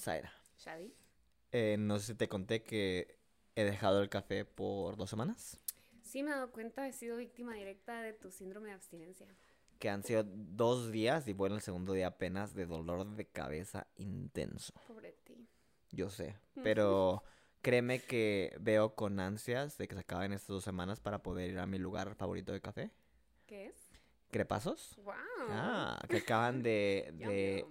Zaira, Shadi. eh, no sé si te conté que he dejado el café por dos semanas, Sí me he dado cuenta, he sido víctima directa de tu síndrome de abstinencia. que han sido dos días y bueno, el segundo día apenas de dolor de cabeza intenso. Pobre ti. Yo sé, pero créeme que veo con ansias de que se acaben estas dos semanas para poder ir a mi lugar favorito de café. ¿Qué es? ¿Crepasos? ¡Wow! Ah, que acaban de, de.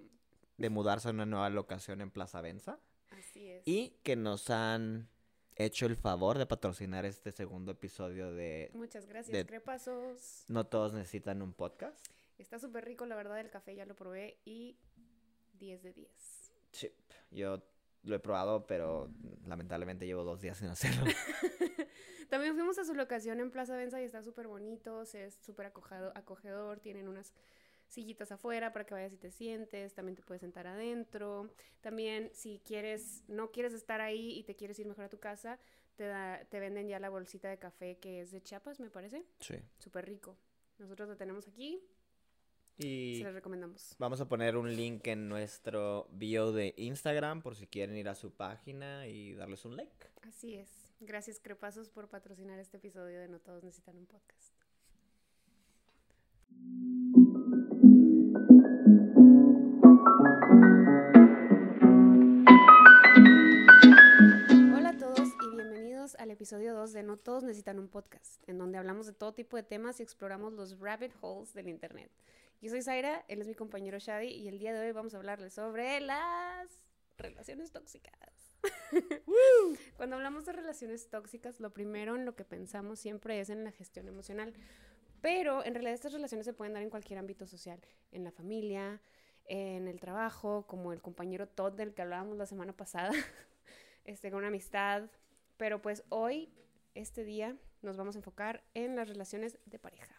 De mudarse a una nueva locación en Plaza Benza. Así es. Y que nos han hecho el favor de patrocinar este segundo episodio de Muchas gracias, de- crepasos. No todos necesitan un podcast. Está súper rico, la verdad, el café ya lo probé y 10 de 10. Sí, yo lo he probado, pero lamentablemente llevo dos días sin hacerlo. También fuimos a su locación en Plaza Benza y está súper bonito, es súper acogedor, tienen unas sillitas afuera para que vayas y te sientes, también te puedes sentar adentro. También si quieres, no quieres estar ahí y te quieres ir mejor a tu casa, te, da- te venden ya la bolsita de café que es de Chiapas, me parece, Sí. súper rico. Nosotros lo tenemos aquí, Y se recomendamos. vamos a poner un link en nuestro bio de Instagram por si quieren ir a su página y darles un like. Así es. Gracias, Crepazos, por patrocinar este episodio de No Todos Necesitan un Podcast. Bienvenidos al episodio 2 de No Todos Necesitan un Podcast, en donde hablamos de todo tipo de temas y exploramos los rabbit holes del Internet. Yo soy Zaira, él es mi compañero Shadi y el día de hoy vamos a hablarles sobre las relaciones tóxicas. Cuando hablamos de relaciones tóxicas, lo primero en lo que pensamos siempre es en la gestión emocional. Pero en realidad estas relaciones se pueden dar en cualquier ámbito social, en la familia, en el trabajo, como el compañero Todd del que hablábamos la semana pasada, este, con una amistad. Pero pues hoy, este día, nos vamos a enfocar en las relaciones de pareja.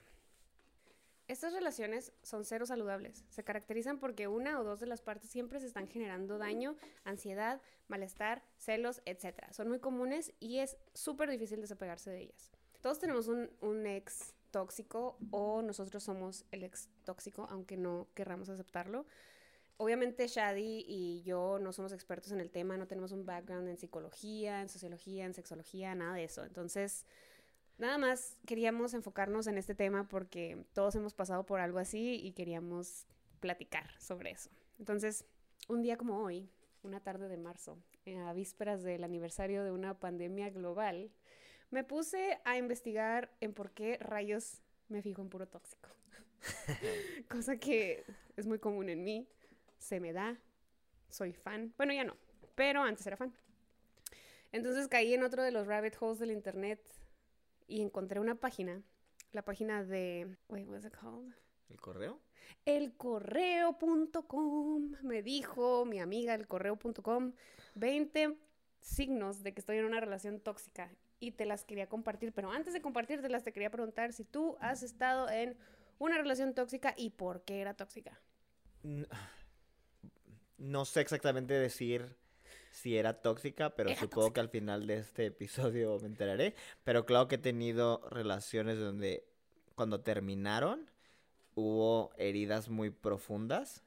Estas relaciones son cero saludables. Se caracterizan porque una o dos de las partes siempre se están generando daño, ansiedad, malestar, celos, etc. Son muy comunes y es súper difícil desapegarse de ellas. Todos tenemos un, un ex tóxico o nosotros somos el ex tóxico, aunque no querramos aceptarlo. Obviamente Shadi y yo no somos expertos en el tema, no tenemos un background en psicología, en sociología, en sexología, nada de eso. Entonces, nada más queríamos enfocarnos en este tema porque todos hemos pasado por algo así y queríamos platicar sobre eso. Entonces, un día como hoy, una tarde de marzo, eh, a vísperas del aniversario de una pandemia global, me puse a investigar en por qué rayos me fijo en puro tóxico. Cosa que es muy común en mí, se me da, soy fan. Bueno, ya no, pero antes era fan. Entonces caí en otro de los rabbit holes del internet y encontré una página, la página de, wait, what's it called? ¿El correo? elcorreo.com. Me dijo mi amiga elcorreo.com 20 signos de que estoy en una relación tóxica y te las quería compartir, pero antes de compartírtelas te quería preguntar si tú has estado en una relación tóxica y por qué era tóxica. No sé exactamente decir si era tóxica, pero Era supongo que al final de este episodio me enteraré. Pero claro que he tenido relaciones donde cuando terminaron hubo heridas muy profundas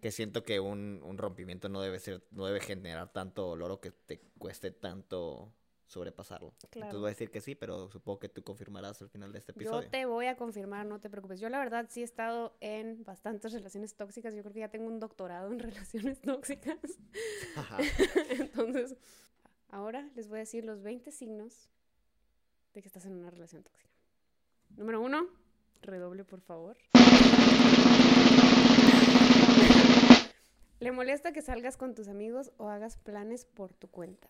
que siento que un, un rompimiento no debe ser, no debe generar tanto dolor o que te cueste tanto sobrepasarlo. Entonces voy a decir que sí, pero supongo que tú confirmarás al final de este episodio. Yo te voy a confirmar, no te preocupes. Yo la verdad sí he estado en bastantes relaciones tóxicas. Yo creo que ya tengo un doctorado en relaciones tóxicas. Ajá. Entonces, ahora les voy a decir los 20 signos de que estás en una relación tóxica. Número uno, redoble por favor. Le molesta que salgas con tus amigos o hagas planes por tu cuenta.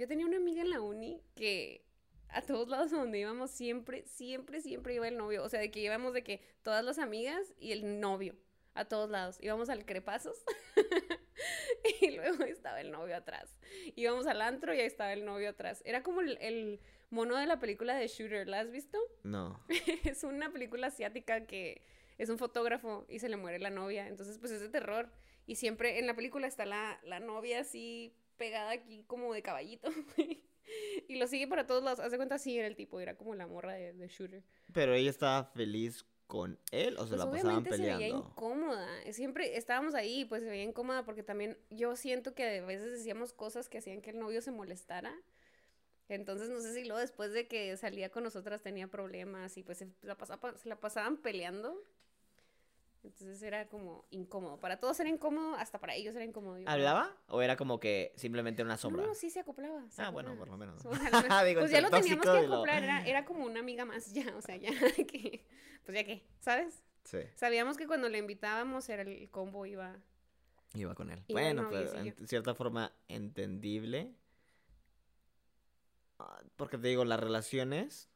Yo tenía una amiga en la uni que a todos lados donde íbamos siempre, siempre, siempre iba el novio. O sea, de que íbamos de que todas las amigas y el novio a todos lados. Íbamos al Crepazos y luego estaba el novio atrás. Íbamos al antro y ahí estaba el novio atrás. Era como el, el mono de la película de Shooter. ¿La has visto? No. es una película asiática que es un fotógrafo y se le muere la novia. Entonces, pues es de terror. Y siempre en la película está la, la novia así pegada aquí como de caballito. y lo sigue para todos lados. Haz de cuenta así era el tipo, era como la morra de, de Shooter. Pero ella estaba feliz con él o se Pues la pasaban obviamente se veía peleando? incómoda. Siempre estábamos ahí, pues se veía incómoda porque también yo siento que a veces decíamos cosas que hacían que el novio se molestara. Entonces no sé si luego después de que salía con nosotras tenía problemas y pues se la, pasaba, se la pasaban peleando. Entonces era como incómodo. Para todos era incómodo, hasta para ellos era incómodo. ¿Hablaba? ¿O era como que simplemente una sombra? No, sí se acoplaba. se Ah, bueno, por lo menos. O sea, no- Digo, pues ya lo teníamos que lo- acoplar, era, era como una amiga más ya, o sea, ya que, pues ya que, ¿sabes? Sí, Sabíamos que cuando le invitábamos era el combo iba, iba con él. Iba bueno, pues en cierta forma entendible. Ah, Porque te digo, las relaciones,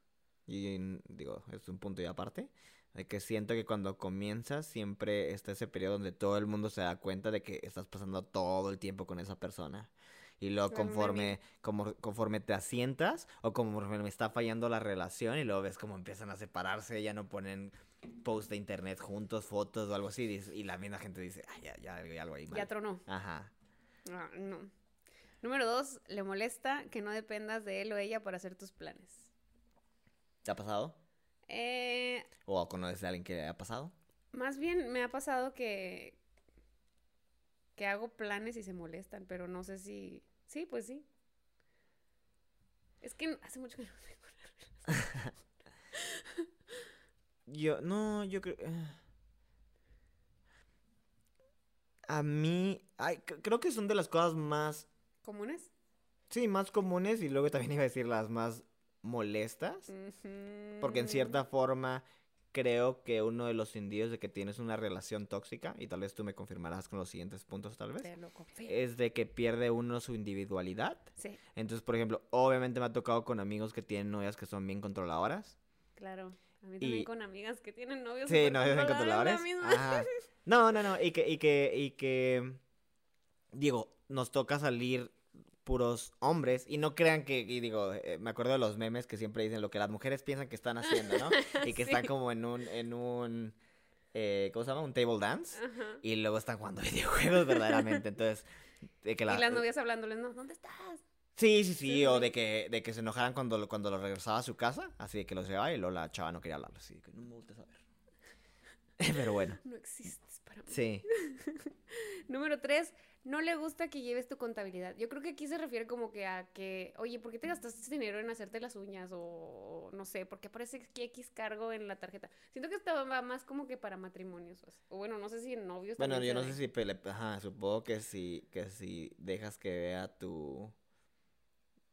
y digo, es un punto y aparte, de que siento que cuando comienzas siempre está ese periodo donde todo el mundo se da cuenta de que estás pasando todo el tiempo con esa persona. Y luego conforme, como, conforme te asientas o conforme está fallando la relación y luego ves cómo empiezan a separarse, ya no ponen post de internet juntos, fotos o algo así, y la misma gente dice, ay, ya, ya hay algo ahí mal. ya tronó. Ajá. Ah, no. Número dos, le molesta que no dependas de él o ella para hacer tus planes. ¿Te ha pasado? Eh, ¿O conoces a alguien que le haya pasado? más bien me ha pasado que, que hago planes y se molestan, pero no sé si, sí, pues sí. Es que hace mucho que no tengo una. Yo, no, yo creo... eh. A mí, ay, creo que son de las cosas más, ¿Comunes? sí, más comunes y luego también iba a decir las más molestas. Porque en cierta forma creo que uno de los indicios de que tienes una relación tóxica, y tal vez tú me confirmarás con los siguientes puntos tal vez, Te lo confirmo. es de que pierde uno su individualidad. Sí, Entonces, por ejemplo, obviamente me ha tocado con amigos que tienen novias que son bien controladoras. claro. A mí también Y- con amigas que tienen novios. Sí, súper no, bien controladores. Ajá. No, no, no. Y que, y que, y que, digo, nos toca salir puros hombres y no crean que, y digo, eh, me acuerdo de los memes que siempre dicen lo que las mujeres piensan que están haciendo, ¿no? Y que están como en un, en un, eh, ¿cómo se llama? Un table dance. Y luego están jugando videojuegos verdaderamente. Entonces, de que la... Y las novias hablándoles, no, ¿dónde estás? Sí, sí, sí, Sí, o de que, de que se enojaran cuando, lo- cuando lo regresaba a su casa, así de que los llevaba y luego la chava no quería hablarlo, así que no me gusta saber. Pero bueno, No existes para mí. sí. Número tres, no le gusta que lleves tu contabilidad. Yo creo que aquí se refiere como que a que, oye, ¿por qué te gastaste ese dinero en hacerte las uñas? O no sé, ¿por qué aparece X cargo en la tarjeta? Siento que esto va más como que para matrimonios. O, sea, o bueno, no sé si en novios. Bueno, yo no sé si, pele- ajá, supongo que si, que si dejas que vea tu,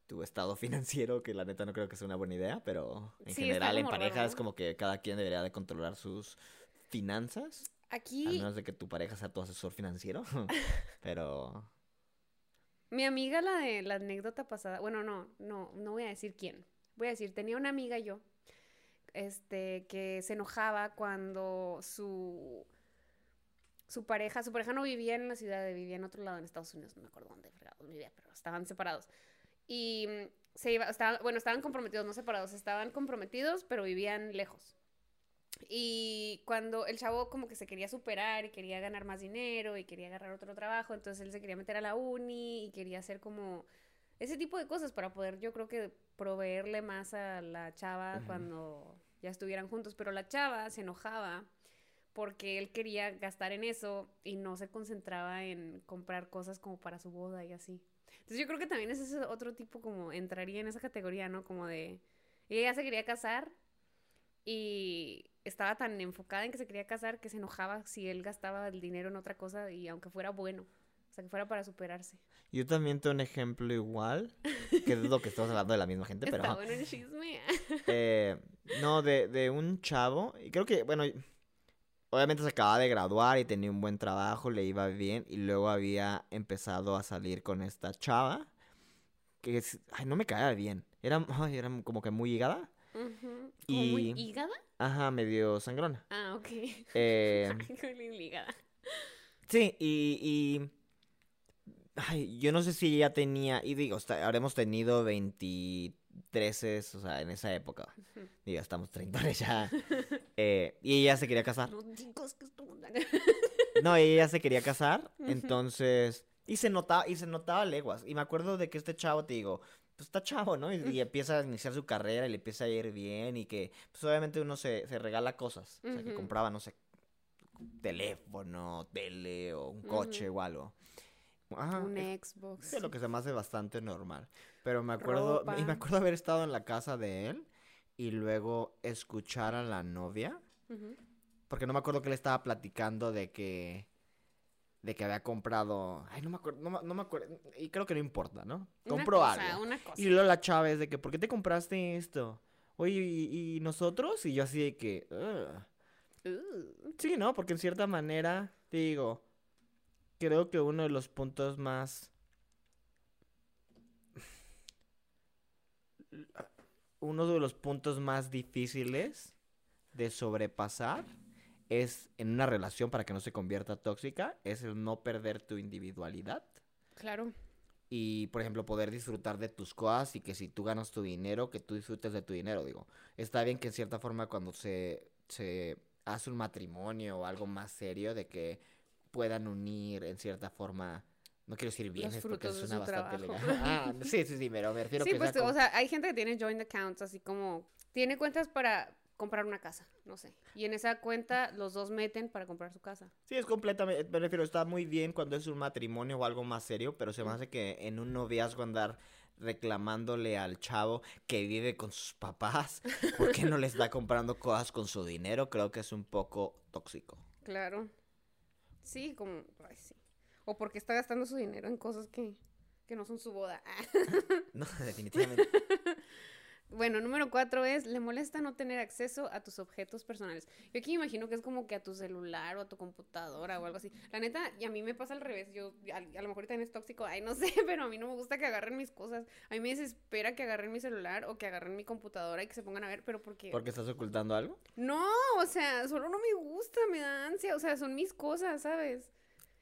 tu estado financiero, que la neta no creo que sea una buena idea, pero en Sí, general en como pareja raro, es ¿no? como que cada quien debería de controlar sus finanzas, a Aquí, menos de que tu pareja sea tu asesor financiero, pero... mi amiga, la de la anécdota pasada, bueno, no, no, no voy a decir quién. Voy a decir, tenía una amiga yo, este, que se enojaba cuando su su pareja, su pareja no vivía en la ciudad, vivía en otro lado, en Estados Unidos, no me acuerdo dónde fregados vivía, pero estaban separados. Y se iba, estaban, bueno, estaban comprometidos, no separados, estaban comprometidos, pero vivían lejos. Y cuando el chavo como que se quería superar y quería ganar más dinero y quería agarrar otro trabajo, entonces él se quería meter a la uni y quería hacer como ese tipo de cosas para poder yo creo que proveerle más a la chava Ujú. cuando ya estuvieran juntos, pero la chava se enojaba porque él quería gastar en eso y no se concentraba en comprar cosas como para su boda y así. Entonces yo creo que también ese es otro tipo como entraría en esa categoría, ¿no? Como de ella ya se quería casar y estaba tan enfocada en que se quería casar que se enojaba si él gastaba el dinero en otra cosa y aunque fuera bueno, o sea, que fuera para superarse. Yo también tengo un ejemplo igual, que es lo que estamos hablando de la misma gente, pero... Está bueno el chisme. Eh, no, de, de un chavo. Y creo que, bueno, obviamente se acababa de graduar y tenía un buen trabajo, le iba bien. Y luego había empezado a salir con esta chava. Que es- ay, no me caía bien. Era, ay, era como que muy higada. Ujú. ¿Como muy hígada? Ajá, medio sangrona. Ah, ok. Eh, sí, y, y. Ay, yo no sé si ella tenía. Y digo, está- habremos tenido 23, o sea, en esa época. Digo, estamos 30 ya. Eh, y ella se quería casar. No que No, ella se quería casar, entonces, Y se notaba, y se notaba leguas. Y me acuerdo de que este chavo, te digo, pues está chavo, ¿no? Y, y empieza a iniciar su carrera y le empieza a ir bien y que, pues obviamente uno se, se regala cosas. O sea, que compraba, no sé, teléfono, tele o un coche Ujú. o algo. Ajá, un es- Xbox. Sí, lo que se me hace bastante normal. Pero me acuerdo, y me acuerdo haber estado en la casa de él y luego escuchar a la novia, porque no me acuerdo que le estaba platicando de que de que había comprado, ay, no me acuerdo, no, no me acuerdo, y creo que no importa, ¿no? Una Compró cosa, algo. Una cosa. Y luego la chava es de que, ¿por qué te compraste esto? Oye, ¿y, y nosotros? Y yo así de que. Uh, Sí, ¿no? Porque en cierta manera, te digo, creo que uno de los puntos más... Uno de los puntos más difíciles de sobrepasar es en una relación para que no se convierta tóxica, es el no perder tu individualidad claro. y, por ejemplo, poder disfrutar de tus cosas y que si tú ganas tu dinero, que tú disfrutes de tu dinero, digo. Está bien que en cierta forma cuando se, se hace un matrimonio o algo más serio, de que puedan unir en cierta forma, no quiero decir bienes porque suena su bastante trabajo. legal. Ah, sí, sí, sí, pero me refiero Sí, que pues, sea o sea, hay gente que tiene joint accounts, así como tiene cuentas para comprar una casa, no sé. Y en esa cuenta los dos meten para comprar su casa. Sí, es completamente, me refiero, está muy bien cuando es un matrimonio o algo más serio, pero se me hace que en un noviazgo andar reclamándole al chavo que vive con sus papás, ¿por qué no le está comprando cosas con su dinero? Creo que es un poco tóxico. Claro. Sí, como, ay, sí. O porque está gastando su dinero en cosas que, que no son su boda. No, definitivamente. Bueno, número cuatro es, le molesta no tener acceso a tus objetos personales. Yo aquí me imagino que es como que a tu celular o a tu computadora o algo así. La neta, y a mí me pasa al revés. Yo, a, a lo mejor también es tóxico, ay, no sé, pero a mí no me gusta que agarren mis cosas. A mí me desespera que agarren mi celular o que agarren mi computadora y que se pongan a ver, pero porque... ¿Porque estás ocultando algo? No, o sea, solo no me gusta, me da ansia. O sea, son mis cosas, ¿sabes?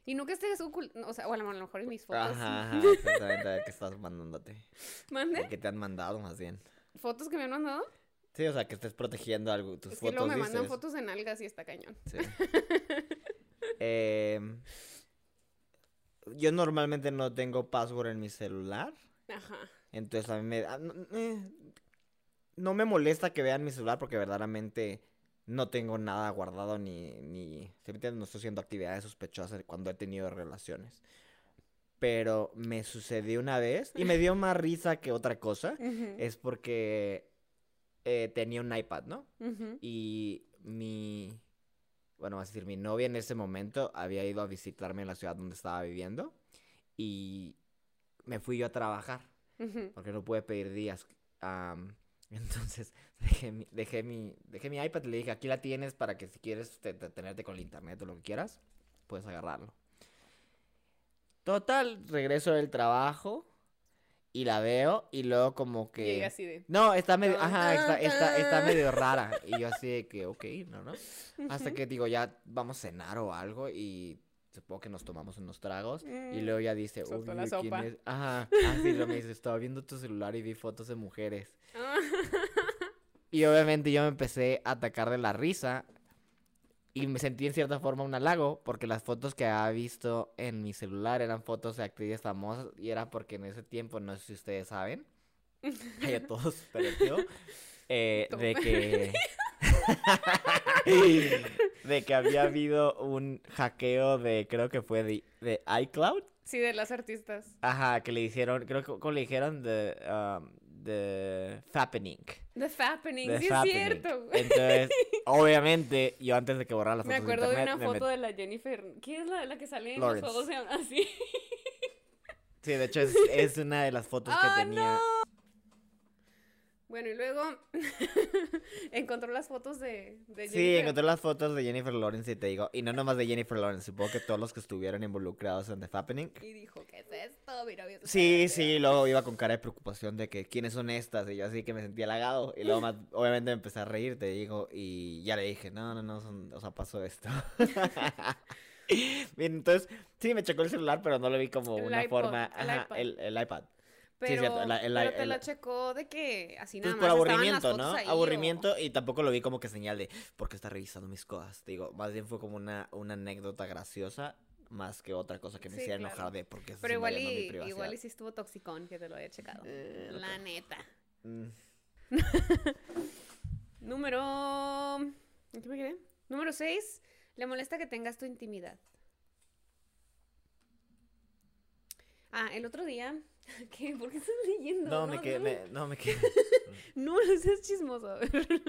Y no que estés ocultando, o sea, o a lo mejor en mis fotos. Ajá, ajá, exactamente, qué estás mandándote. ¿Mande? ¿Qué te han mandado más bien? ¿Fotos que me han mandado? Sí, o sea, que estés protegiendo algo, tus Es que fotos, luego me mandan fotos en algas y está cañón. Sí. Em, yo normalmente no tengo password en mi celular. Ajá. Entonces a mí me... ah, no, eh, no me molesta que vean mi celular porque verdaderamente no tengo nada guardado ni... ni. No estoy haciendo actividades sospechosas cuando he tenido relaciones. Pero me sucedió una vez y me dio más risa que otra cosa. Es porque eh, tenía un iPad, ¿no? Y mi, bueno, vas a decir, mi novia en ese momento había ido a visitarme en la ciudad donde estaba viviendo y me fui yo a trabajar porque no pude pedir días. entonces dejé mi, dejé, mi, dejé mi iPad y le dije, aquí la tienes para que si quieres te- te- tenerte con el internet o lo que quieras, puedes agarrarlo. Total, regreso del trabajo y la veo y luego como que... Llega así de. No, está medio, ajá, está, está, está medio rara. Y yo así de que, ok, no, no. Hasta que digo, ya vamos a cenar o algo y supongo que nos tomamos unos tragos. Y Mm, luego ya dice, uy, la ¿quién sopa. es? Ajá, así lo me dice, estaba viendo tu celular y vi fotos de mujeres. Ah, Y obviamente yo me empecé a atacar de la risa y me sentí en cierta forma un halago porque las fotos que había visto en mi celular eran fotos de actrices famosas y era porque en ese tiempo, no sé si ustedes saben, a todos pareció, eh, de que... de que había habido un hackeo de, creo que fue de, de iCloud. Sí, de las artistas. Ajá, que le hicieron, creo que ¿cómo le dijeron de, um, de Fappening. The Fappening, The sí es cierto. Entonces, obviamente, yo antes de que borrara las Me fotos de acuerdo de internet, una me met- foto de la Jennifer. ¿Quién es la, la que sale en Lawrence. los juegos así? Sí, de hecho, es, es una de las fotos que ¡Ah, tenía. Bueno, y luego encontró las fotos de, de Sí, Jennifer. encontré las fotos de Jennifer Lawrence y te digo, y no nomás de Jennifer Lawrence, supongo que todos los que estuvieron involucrados en The Fappening. Y dijo, ¿qué es esto? Mi novio se Sí, parece". sí, luego iba con cara de preocupación de que quiénes son estas, y yo así que me sentía halagado, y luego más, obviamente me empecé a reír, te digo, y ya le dije, no, no, no, son- o sea, pasó esto. Bien, entonces, sí, me checó el celular, pero no lo vi como El una iPod, forma, el ajá, iPad. el, el iPad. Pero, cierto, la- pero te el- la checó de que así Pues nada por más las aburrimiento, ¿no? ahí, o- Aburrimiento y tampoco lo vi como que señal de, ¿por qué está revisando mis cosas? Te digo, más bien fue como una, una anécdota graciosa más que otra cosa que me Sí, hiciera claro. enojar de porque Pero igual y, igual y si estuvo toxicón que te lo haya checado. Eh, La neta. Mm, Número. ¿en ¿Qué me quedé? Número 6. Le molesta que tengas tu intimidad. Ah, el otro día. ¿Qué? ¿Por qué estás leyendo? No, me quedé, no, me- no me quedé. No, no seas chismoso.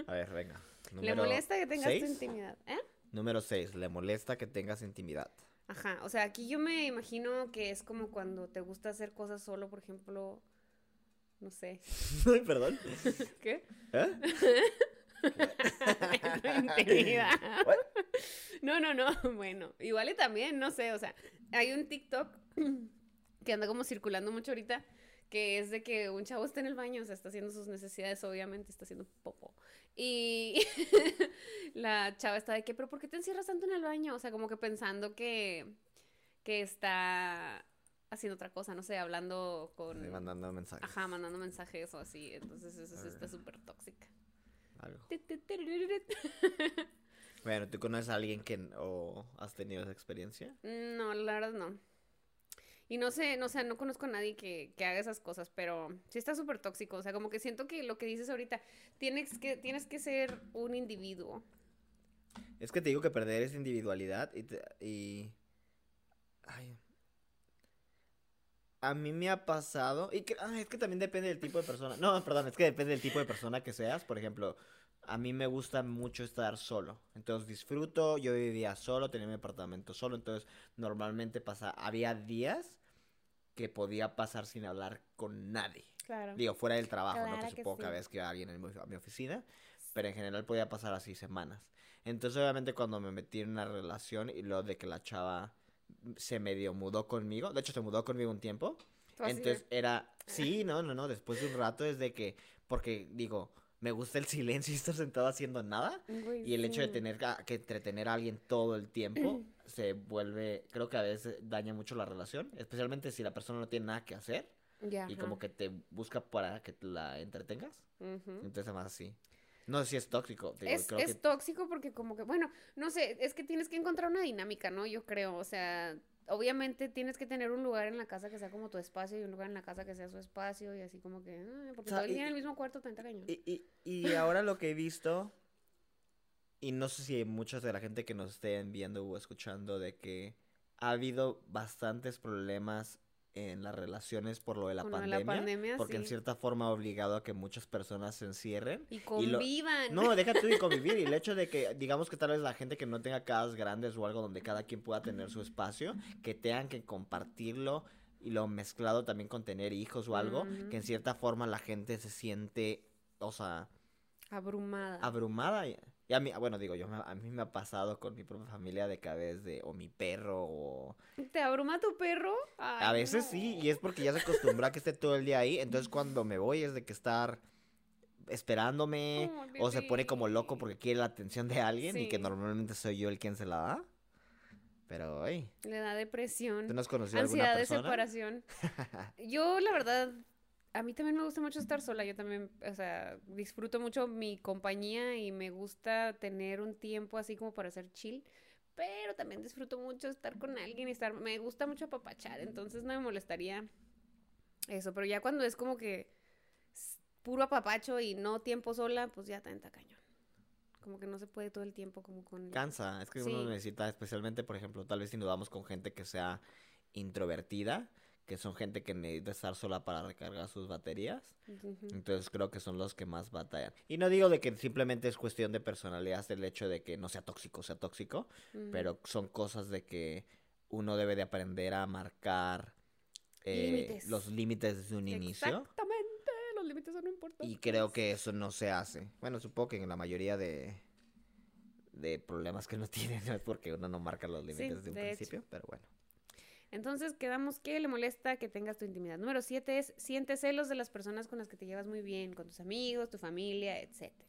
A ver, venga. Le Número molesta que tengas seis. tu intimidad. ¿Eh? Número 6, le molesta que tengas intimidad. Ajá, o sea, aquí yo me imagino que es como cuando te gusta hacer cosas solo, por ejemplo, no sé. Ay, Perdón. ¿Qué? ¿Eh? What? No, no, no, bueno, igual y también, no sé, o sea, hay un TikTok que anda como circulando mucho ahorita, que es de que un chavo está en el baño, o sea, está haciendo sus necesidades, obviamente, está haciendo popo. Y la chava está de que, pero ¿por qué te encierras tanto en el baño? O sea, como que pensando que, que está haciendo otra cosa, no sé, hablando con... Sí, mandando mensajes. Ajá, mandando mensajes o así, entonces eso sí está Ah. súper tóxica. Algo. Bueno, ¿tú conoces a alguien que o has tenido esa experiencia? No, la verdad no. Y no sé, no sé, no conozco a nadie que, que haga esas cosas, pero sí está súper tóxico. O sea, como que siento que lo que dices ahorita, tienes que, tienes que ser un individuo. Es que te digo que perder esa individualidad y, te- y... Ay. A mí me ha pasado, y que, es que también depende del tipo de persona. No, perdón, es que depende del tipo de persona que seas. Por ejemplo, a mí me gusta mucho estar solo. Entonces disfruto, yo vivía solo, tenía mi apartamento solo. Entonces normalmente pasa, había días que podía pasar sin hablar con nadie. Claro. Digo, fuera del trabajo, ¿no? Claro Que que supongo que sí. a veces que alguien en mi, a mi oficina, pero en general podía pasar así semanas. Entonces, obviamente, cuando me metí en una relación y luego de que la chava se medio mudó conmigo, de hecho, se mudó conmigo un tiempo, de- entonces era, sí, no, no, no, después de un rato es de que, porque digo, me gusta el silencio y estar sentado haciendo nada. Güey, Y el hecho de sí. tener que entretener a alguien todo el tiempo se vuelve, creo que a veces daña mucho la relación, especialmente si la persona no tiene nada que hacer y como que te busca para que la entretengas. Entonces, más así. No sé si es tóxico. digo, Es, creo es que tóxico porque como que, bueno, no sé, es que tienes que encontrar una dinámica, ¿no? Yo creo, o sea, obviamente tienes que tener un lugar en la casa que sea como tu espacio y un lugar en la casa que sea su espacio y así como que, ah, porque O sea, todo el día en el mismo cuarto te cañón. Y, y, y ahora lo que he visto, y no sé si muchos de la gente que nos estén viendo o escuchando, de que ha habido bastantes problemas en las relaciones por lo de la de pandemia. la pandemia, porque en cierta forma ha obligado a que muchas personas se encierren. Y lo- convivan. No, deja tú de convivir. Y el hecho de que, digamos que tal vez la gente que no tenga casas grandes o algo donde cada quien pueda tener su espacio, que tengan que compartirlo y lo mezclado también con tener hijos o algo, que en cierta forma la gente se siente, o sea, Abrumada. abrumada. Y, a mí, bueno, digo yo, a mí me ha pasado con mi propia familia de que a veces de, o mi perro, o... ¿Te abruma tu perro? A veces no. sí, y es porque ya se acostumbra a que esté todo el día ahí, entonces cuando me voy es de que estar esperándome o se pone como loco porque quiere la atención de alguien y que normalmente soy yo el quien se la da. Pero, ay, Le da depresión. ¿tú no has conocido alguna Ansiedad de persona? separación. Yo, la verdad, a mí también me gusta mucho estar sola. Yo también, o sea, disfruto mucho mi compañía y me gusta tener un tiempo así como para hacer chill. Pero también disfruto mucho estar con alguien y estar. Me gusta mucho apapachar, entonces no me molestaría eso. Pero ya cuando es como que puro apapacho y no tiempo sola, pues ya está cañón. Como que no se puede todo el tiempo como con. Cansa, es que uno necesita, especialmente, por ejemplo, tal vez si nos vamos con gente que sea introvertida, que son gente que necesita estar sola para recargar sus baterías. Entonces creo que son los que más batallan. Y no digo de que simplemente es cuestión de personalidad el hecho de que no sea tóxico, sea tóxico, pero son cosas de que uno debe de aprender a marcar eh, Límites. los límites desde un inicio. Exactamente, los límites son importantes. Y creo que eso no se hace. Bueno, supongo que en la mayoría de, de problemas que uno tiene no es porque uno no marca los límites desde un de hecho. principio, pero bueno. Entonces quedamos que le molesta que tengas tu intimidad. Número siete es siente celos de las personas con las que te llevas muy bien, con tus amigos, tu familia, etcétera.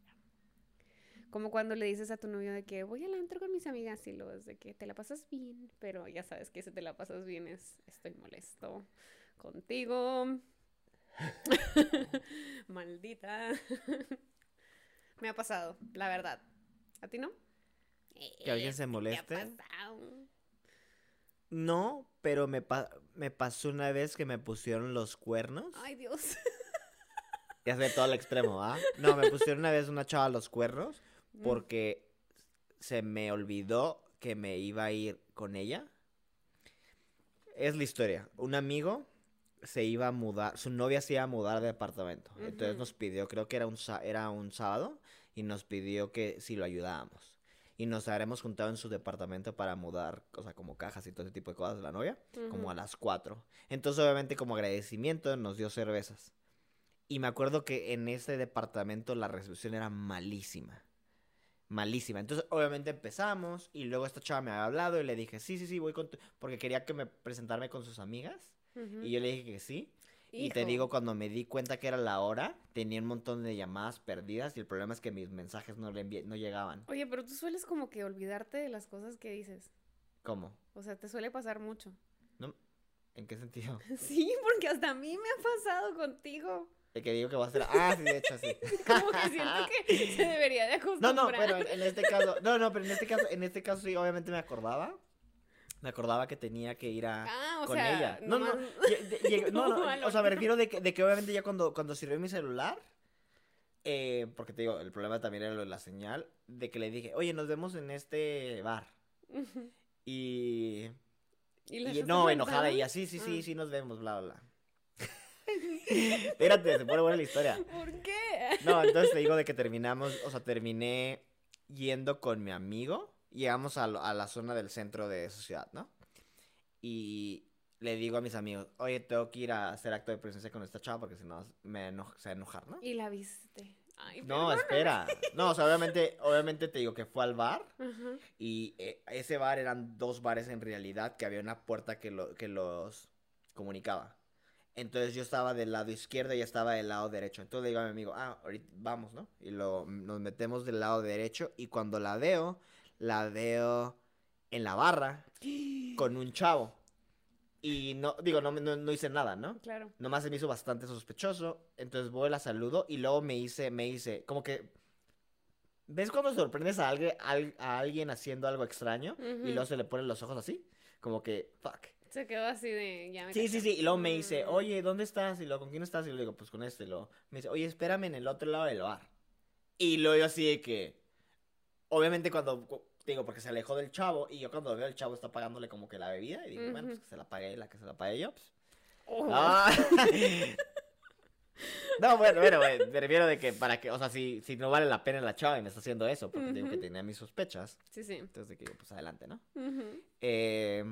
Como cuando le dices a tu novio de que voy al antro con mis amigas y lo es de que te la pasas bien, pero ya sabes que ese te la pasas bien es estoy molesto contigo. Maldita. Me ha pasado, la verdad. ¿A ti no? Que alguien se Es ¿Te ha moleste. pasado? No, pero me, pa- me pasó una vez que me pusieron los cuernos. Ay, Dios. Ya sé, todo al extremo, ¿ah? No, me pusieron una vez una chava los cuernos Mm. porque se me olvidó que me iba a ir con ella. Es la historia. Un amigo se iba a mudar, su novia se iba a mudar de departamento. Entonces nos pidió, creo que era un, era un sábado, y nos pidió que si lo ayudábamos. Y nos habremos juntado en su departamento para mudar, o sea, como cajas y todo ese tipo de cosas de la novia, como a las 4. Entonces, obviamente, como agradecimiento, nos dio cervezas. Y me acuerdo que en ese departamento la recepción era malísima. Malísima. Entonces, obviamente empezamos y luego esta chava me había hablado y le dije, sí, sí, sí, voy con tu-", Porque quería que me presentarme con sus amigas. Ujú. Y yo le dije que sí. Y te digo, cuando me di cuenta que era la hora, tenía un montón de llamadas perdidas y el problema es que mis mensajes no, le envié- no llegaban. Oye, pero tú sueles como que olvidarte de las cosas que dices. ¿Cómo? O sea, te suele pasar mucho. ¿No? ¿En qué sentido? Sí, porque hasta a mí me ha pasado contigo. El que digo que voy a hacer... Ah, sí, de hecho, sí. Como que siento que se debería de No, acostumbrar. no, pero en, en este caso, no, no, pero en este caso, en este caso sí, obviamente me acordaba. Me acordaba que tenía que ir a Ah, o con sea, ella. No, no, no, no, o sea, me refiero de que, de que obviamente ya cuando, cuando sirvió mi celular, eh, porque te digo, el problema también era lo de la señal, de que le dije, oye, nos vemos en este bar. Y, ¿Y no, enojada, y ella, sí, sí, sí, Ah. sí, nos vemos, bla, bla, bla. Espérate, se pone buena la historia. ¿Por qué? No, entonces te digo de que terminamos, o sea, terminé yendo con mi amigo. Llegamos a, a la zona del centro de esa ciudad, ¿no? Y le digo a mis amigos, oye, tengo que ir a hacer acto de presencia con esta chava porque si no me eno- se va a enojar, ¿no? Y la viste. Ay, No, espera. No, o sea, obviamente, obviamente te digo que fue al bar Ajá. y eh, ese bar eran dos bares en realidad que había una puerta que, lo, que los comunicaba. Entonces yo estaba del lado izquierdo y ella estaba del lado derecho. Entonces le digo a mi amigo, ah, ahorita vamos, ¿no? Y lo, nos metemos del lado derecho y cuando la veo, la veo en la barra con un chavo. Y no, digo, no, no, no hice nada, ¿no? Claro. Nomás se me hizo bastante sospechoso. Entonces voy, la saludo y luego me hice, me hice, como que. ¿Ves cuando sorprendes a alguien, al- a alguien haciendo algo extraño? Y luego se le ponen los ojos así. Como que, fuck. Se quedó así de. Ya me Sí, sí, caché. sí. Y luego me dice, Mm. oye, ¿dónde estás? Y luego, ¿con quién estás? Y le digo, pues con este. Y luego me dice, oye, espérame en el otro lado del bar. Y luego yo así de que. Obviamente cuando. Digo, porque se alejó del chavo. Y yo cuando veo el chavo está pagándole como que la bebida. Y digo, bueno, pues que se la pague la que se la pague yo. Pues. Oh. Ah. No, bueno, bueno, bueno, me refiero de que para que, o sea, si, si no vale la pena la chava y me está haciendo eso, porque digo que tenía mis sospechas, Sí, sí. entonces de que digo, pues adelante, ¿no? Eh,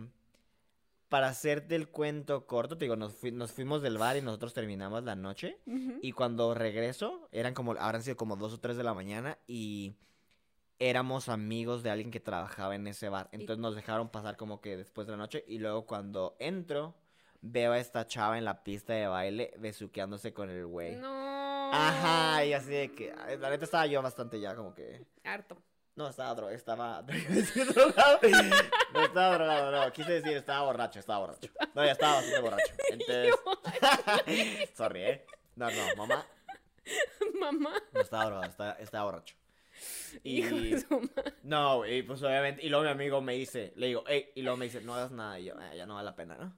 para hacerte el cuento corto, te digo, nos, fui- nos fuimos del bar y nosotros terminamos la noche, y cuando regreso, eran como, habrán sido como dos o tres de la mañana, y éramos amigos de alguien que trabajaba en ese bar, entonces nos dejaron pasar como que después de la noche, y luego cuando entro, veo a esta chava en la pista de baile besuqueándose con el güey. No. Ajá, y así de que, la neta estaba yo bastante ya como que, Harto. no, estaba drogado, estaba, no estaba drogado, no, quise decir, estaba borracho, estaba borracho, no, ya estaba bastante borracho, entonces, sorry, eh, no, no, mamá, Mamá. no estaba drogado, estaba, estaba borracho, Hijo y, de su madre. no, y pues obviamente, y luego mi amigo me dice, le digo, hey, y luego me dice, no hagas nada, y yo, "Ah, ya no vale la pena, ¿no?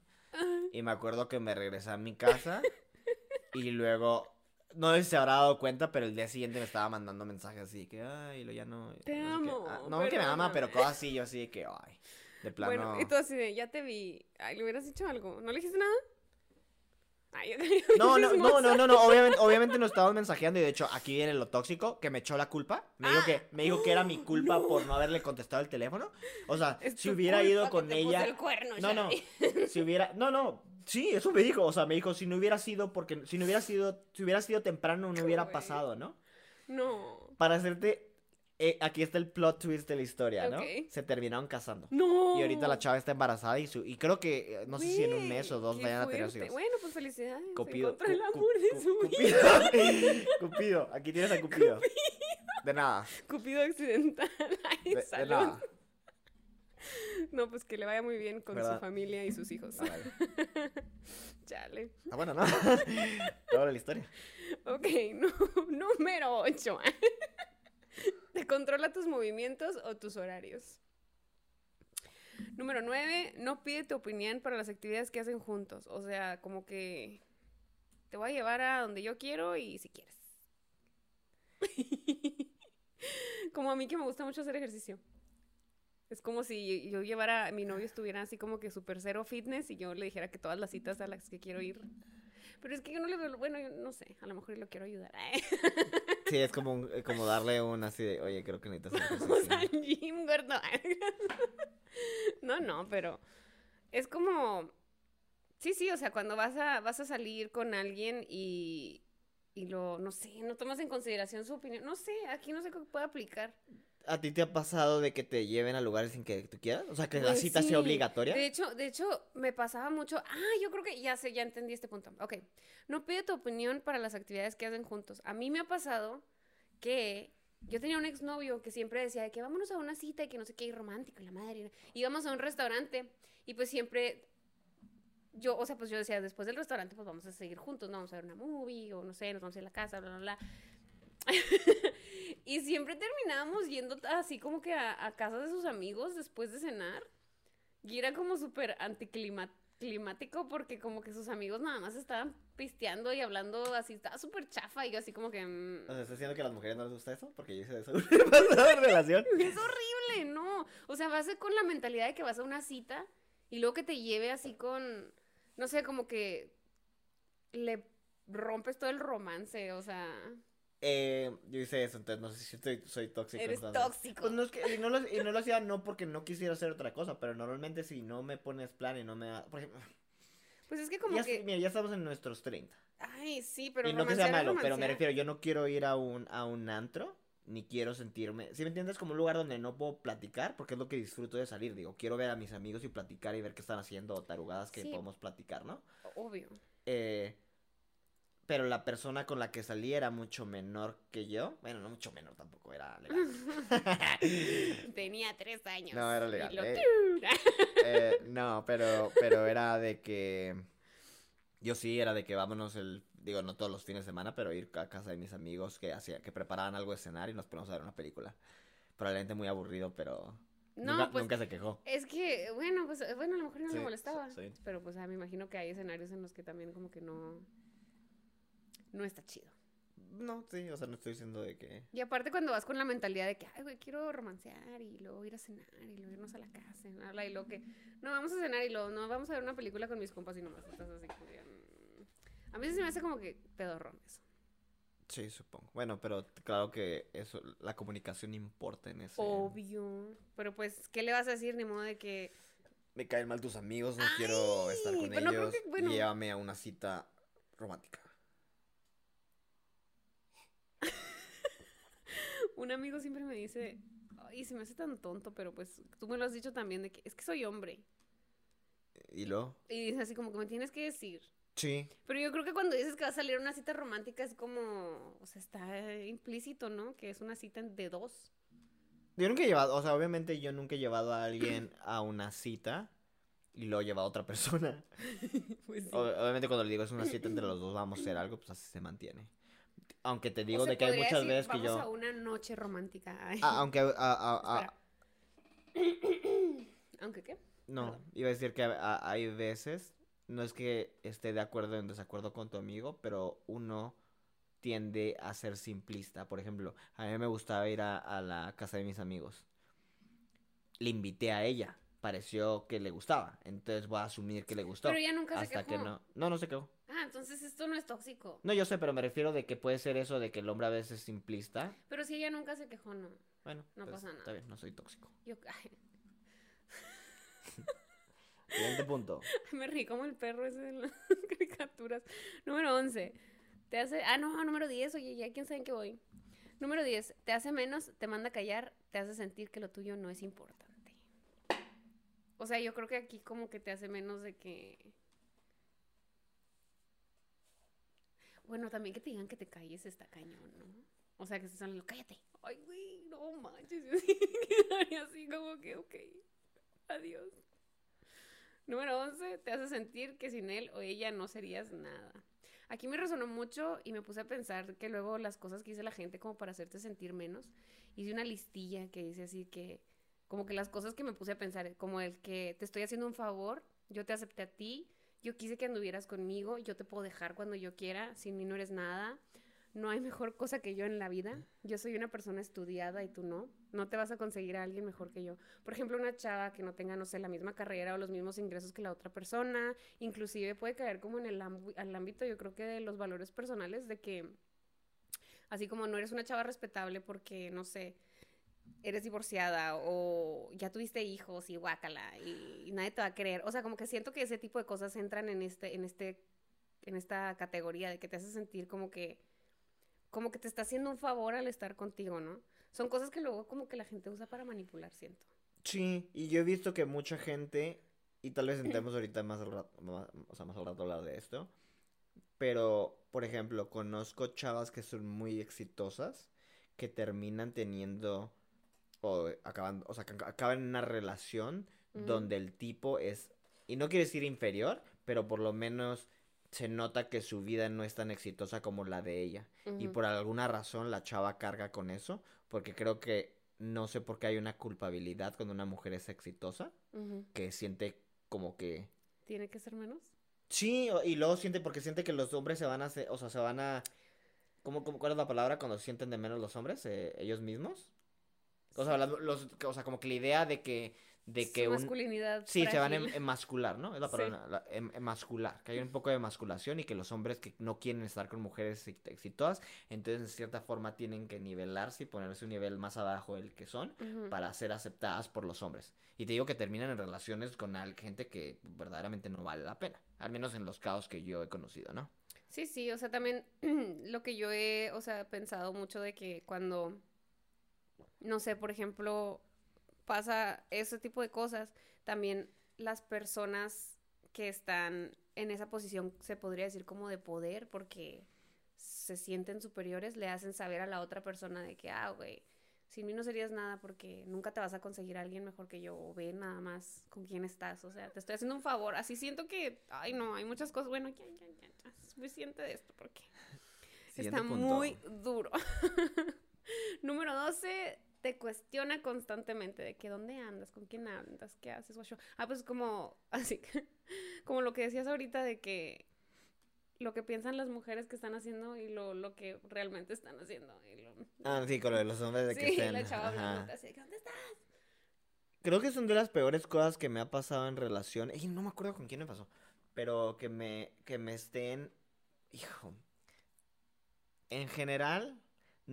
Y me acuerdo que me regresé a mi casa y luego, no sé si se habrá dado cuenta, pero el día siguiente me estaba mandando mensajes así que, ay, lo ya no. Te no qué". amo, Ah, no que me ama, pero cosas así, yo así de que, ay, de plano. Bueno, y tú así de, ya te vi. Ay, ¿le hubieras dicho algo? ¿No le dijiste nada? Ay, No, no, no, no, no, no, obviamente, obviamente nos estábamos mensajeando y de hecho aquí viene lo tóxico, que me echó la culpa. Me dijo que, me dijo que era mi culpa por no haberle contestado el teléfono. O sea, Es si hubiera ido con ella. el cuerno, No, no. Si hubiera. No, no. Sí, eso me dijo. O sea, me dijo, si no hubiera sido porque. Si no hubiera sido. Si hubiera sido temprano, no hubiera pasado, ¿no? No. Para hacerte. Eh, aquí está el plot twist de la historia, ¿no? Se terminaron casando. No. Y ahorita la chava está embarrazada y su. Y creo que. eh, No sé si en un mes o dos vayan a tener hijos. Bueno, pues felicidades. Cupido. El cu- amor de su vida. Cupido. Cupido. Aquí tienes a Cupido. De nada. Cupido accidental. Ay, De, nada. No, pues que le vaya muy bien con ¿Verdad? su familia y sus hijos. Órale. Chale. Está bueno, ¿no? Toda la historia. Ok, número 8. ¿Te controla tus movimientos o tus horarios? Número 9, no pide tu opinión para las actividades que hacen juntos. O sea, como que te voy a llevar a donde yo quiero y si quieres. como a mí que me gusta mucho hacer ejercicio. Es como si yo llevara, mi novio estuviera así como que super cero fitness y yo le dijera que todas las citas a las que quiero ir. Pero es que yo no le veo, bueno, yo no sé, a lo mejor lo quiero ayudar. Sí, es como, un- eh, como darle un así de, oye, creo que necesitas Vamos ejercicio". al gym, gordo. No, no, pero es como, sí, sí, o sea, cuando vas a, vas a salir con alguien y, y lo, no sé, no tomas en consideración su opinión, no sé, aquí no sé qué puede aplicar. ¿A ti te ha pasado de que te lleven a lugares sin que tú quieras? O sea, que la Pues cita sí. sea obligatoria. De hecho, de hecho, me pasaba mucho. Ah, yo creo que ya sé, ya entendí este punto. Ok. No pide tu opinión para las actividades que hacen juntos. A mí me ha pasado que yo tenía un exnovio que siempre decía de que vámonos a una cita y que no sé qué, y romántico, y la madre. Íbamos a un restaurante y pues siempre. Yo, o sea, pues yo decía, después del restaurante, pues vamos a seguir juntos, ¿no? Vamos a ver una movie, o no sé, nos vamos a ir a la casa, bla, bla, bla. y siempre terminábamos yendo así como que a, a casa de sus amigos después de cenar. Y era como súper anticlimático porque como que sus amigos nada más estaban pisteando y hablando así, estaba súper chafa y yo así como que... mm, O sea, ¿estás diciendo que a las mujeres no les gusta eso? Porque yo hice eso en relación. Es horrible, no. O sea, vas con la mentalidad de que vas a una cita y luego que te lleve así con, no sé, como que le rompes todo el romance, o sea, Eh, yo hice eso, entonces no sé si estoy, soy tóxico. eres entonces. tóxico. Pues no es que, y no, lo, y no lo hacía no porque no quisiera hacer otra cosa, pero normalmente si no me pones plan y no me da, por ejemplo, Pues es que como ya, que, mira, ya estamos en nuestros 30. ay, sí, pero y no que sea romancear malo, pero me refiero, yo no quiero ir a un, a un antro, ni quiero sentirme, si me entiendes, como un lugar donde no puedo platicar, porque es lo que disfruto de salir, digo, quiero ver a mis amigos y platicar y ver qué están haciendo, o tarugadas que Sí. podemos platicar, ¿no? Obvio. Eh, pero la persona con la que salí era mucho menor que yo. Bueno, no mucho menor tampoco, era legal. Tenía tres años. No, era legal, lo- eh. Eh, no, pero, pero era de que. Yo sí, era de que vámonos el. Digo, no todos los fines de semana, pero ir a casa de mis amigos que hacía, que preparaban algo de cenar y nos poníamos a ver una película. Probablemente muy aburrido, pero. No, nunca, pues nunca se quejó. es que, bueno, pues, bueno, a lo mejor no Sí, le molestaba. sí. Pero pues, ah, me imagino que hay escenarios en los que también como que no, no está chido. No, sí, o sea, no estoy diciendo de que. Y aparte cuando vas con la mentalidad de que, ay, güey, quiero romancear y luego ir a cenar y luego irnos a la casa y habla y luego que, no, vamos a cenar y luego, no, vamos a ver una película con mis compas y nomás estás así como mm. A mí sí se me hace como que pedorrón eso. Sí, supongo. Bueno, pero claro que eso, la comunicación importa en ese. Obvio. Pero pues, ¿qué le vas a decir? Ni modo de que, Me caen mal tus amigos, no quiero estar con no ellos. que- bueno. Llévame a una cita romántica. Un amigo siempre me dice, ay, se me hace tan tonto, pero pues tú me lo has dicho también de que es que soy hombre. ¿Y luego? Y dice así como que me tienes que decir. Sí. Pero yo creo que cuando dices que va a salir una cita romántica es como, o sea, está implícito, ¿no? Que es una cita de dos. Yo nunca he llevado, o sea, obviamente yo nunca he llevado a alguien a una cita y lo he llevado a otra persona. Pues sí. Obviamente cuando le digo es una cita entre los dos, vamos a hacer algo, pues así se mantiene. Aunque te digo O se de que hay muchas decir, veces que vamos yo... a una noche romántica. Ay, Ah, aunque... a- a- a-. ¿Aunque qué? no, perdón. iba a decir que hay veces, no es que esté de acuerdo o en desacuerdo con tu amigo, pero uno tiende a ser simplista. Por ejemplo, a mí me gustaba ir a, la casa de mis amigos. Le invité a ella. Pareció que le gustaba. Entonces voy a asumir que le gustó. Pero ella nunca se hasta quejó. que no. No, no se quejó. Ah, entonces esto no es tóxico. No, yo sé, pero me refiero de que puede ser eso de que el hombre a veces es simplista. Pero si ella nunca se quejó, no. Bueno, No pues, pasa nada. Está bien, no soy tóxico. Yo Siguiente punto. me reí como el perro ese de las caricaturas. Número 11. Te hace. Ah, no, número 10. Oye, ya quién sabe en qué voy. Número 10. Te hace menos, te manda a callar, te hace sentir que lo tuyo no es importante. O sea, yo creo que aquí como que te hace menos de que. Bueno, también que te digan que te calles está cañón, ¿no? O sea, que se salen, cállate. Ay, güey, no manches. Así como que, ok, adiós. Número 11, te hace sentir que sin él o ella no serías nada. Aquí me resonó mucho y me puse a pensar que luego las cosas que dice la gente como para hacerte sentir menos. Hice una listilla que dice así que como que las cosas que me puse a pensar, como el que te estoy haciendo un favor, yo te acepté a ti, yo quise que anduvieras conmigo, yo te puedo dejar cuando yo quiera, sin mí no eres nada. No hay mejor cosa que yo en la vida. Yo soy una persona estudiada y tú no. No te vas a conseguir a alguien mejor que yo. Por ejemplo, una chava que no tenga, no sé, la misma carrera o los mismos ingresos que la otra persona. Inclusive puede caer como en el ámbito, yo creo que de los valores personales, de que así como no eres una chava respetable porque, no sé, eres divorciada o ya tuviste hijos y guácala y, nadie te va a creer. O sea, como que siento que ese tipo de cosas entran en este, en este, en esta categoría de que te hace sentir como que, como que te está haciendo un favor al estar contigo, ¿no? Son cosas que luego como que la gente usa para manipular, siento. Sí, y yo he visto que mucha gente, y tal vez entremos ahorita más al rato, o sea, más al rato hablar de esto, pero, por ejemplo, conozco chavas que son muy exitosas, que terminan teniendo o acaban, o sea, acaban en una relación donde el tipo es, y no quiere decir inferior, pero por lo menos se nota que su vida no es tan exitosa como la de ella. Y por alguna razón la chava carga con eso, porque creo que no sé por qué hay una culpabilidad cuando una mujer es exitosa, que siente como que... ¿Tiene que ser menos? Sí, y luego siente, porque siente que los hombres se van a hacer, o sea, se van a... ¿Cómo, cómo, ¿Cuál es la palabra cuando sienten de menos los hombres? Eh, ellos mismos. O sea, los, o sea, como que la idea de que de que Su masculinidad sí se van a emascular no es la palabra em, emascular que hay un poco de emasculación y que los hombres que no quieren estar con mujeres exitosas entonces en cierta forma tienen que nivelarse y ponerse un nivel más abajo del que son para ser aceptadas por los hombres. Y te digo que terminan en relaciones con gente que verdaderamente no vale la pena al menos en los casos que yo he conocido no sí sí o sea también lo que yo he o sea pensado mucho de que cuando no sé, por ejemplo, pasa ese tipo de cosas, también las personas que están en esa posición, se podría decir como de poder, porque se sienten superiores, le hacen saber a la otra persona de que, ah, güey, sin mí no serías nada porque nunca te vas a conseguir a alguien mejor que yo, o ve nada más con quién estás, o sea, te estoy haciendo un favor, así siento que, ay, no, hay muchas cosas, bueno, ya, ya, ya, ya, suficiente de esto porque está muy duro. Número 12, te cuestiona constantemente de que dónde andas, con quién andas, qué haces, Ah, pues como, así como lo que decías ahorita de que lo que piensan las mujeres que están haciendo y lo, lo que realmente están haciendo. Ah, sí, con lo de los hombres de que sí, la chava así, ¿dónde estás? Creo que son de las peores cosas que me ha pasado en relación. Y no me acuerdo con quién me pasó. Pero que me, que me estén. Hijo. En general,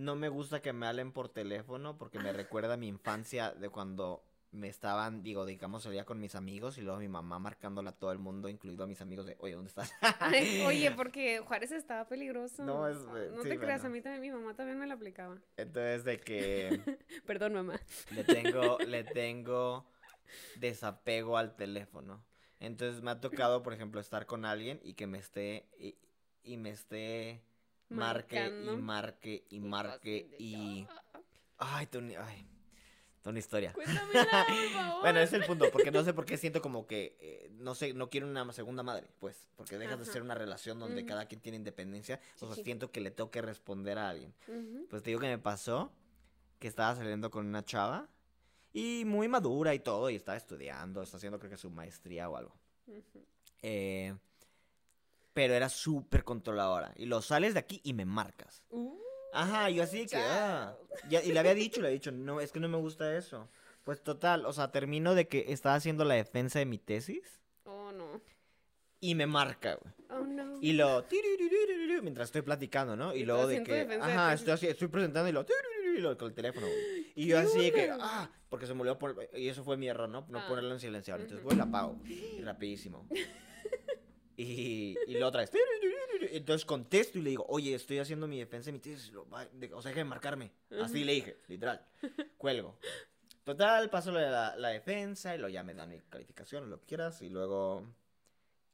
no me gusta que me hablen por teléfono porque me recuerda a mi infancia de cuando me estaban, digo, digamos, salía con mis amigos y luego mi mamá marcándola a todo el mundo, incluido a mis amigos de, oye, ¿dónde estás? oye, porque Juárez estaba peligroso. No, es, no te creas, a mí también, mi mamá también me la aplicaba. Entonces, de que... Perdón, mamá. Le tengo, le tengo desapego al teléfono. Entonces, me ha tocado, por ejemplo, estar con alguien y que me esté, y me esté marque y marque y marque y... Ay, Tony, ay. Una historia. bueno, es el punto, porque no sé por qué siento como que, eh, no sé, no quiero una segunda madre, pues, porque dejas de ser una relación donde cada quien tiene independencia, o sea, siento que le tengo que responder a alguien. Pues te digo que me pasó que estaba saliendo con una chava y muy madura y todo, y estaba estudiando, está haciendo creo que su maestría o algo. eh, pero era súper controladora. Y lo sales de aquí y me marcas. Uh, Ajá, yo así que, ah, y le había dicho, le había dicho, no, es que no me gusta eso. Pues total, o sea, termino de que estaba haciendo la defensa de mi tesis. Oh, no. Y me marca, güey. Oh, no. Y lo, mientras estoy platicando, ¿no? Y, luego de que, ajá, estoy, así, estoy presentando y lo, y lo con el teléfono, güey. Y yo así que, ah, porque se me olvidó poner, y eso fue mi error, ¿no? No ah. ponerlo en silenciador. Entonces, voy, la apago. Y rapidísimo. Y, y lo otra vez. Entonces contesto y le digo, oye, estoy haciendo mi defensa y mi tesis. O sea, deje de marcarme. Así le dije, literal. Cuelgo. Total, paso la, la defensa y luego ya me dan mi calificación, lo que quieras. Y luego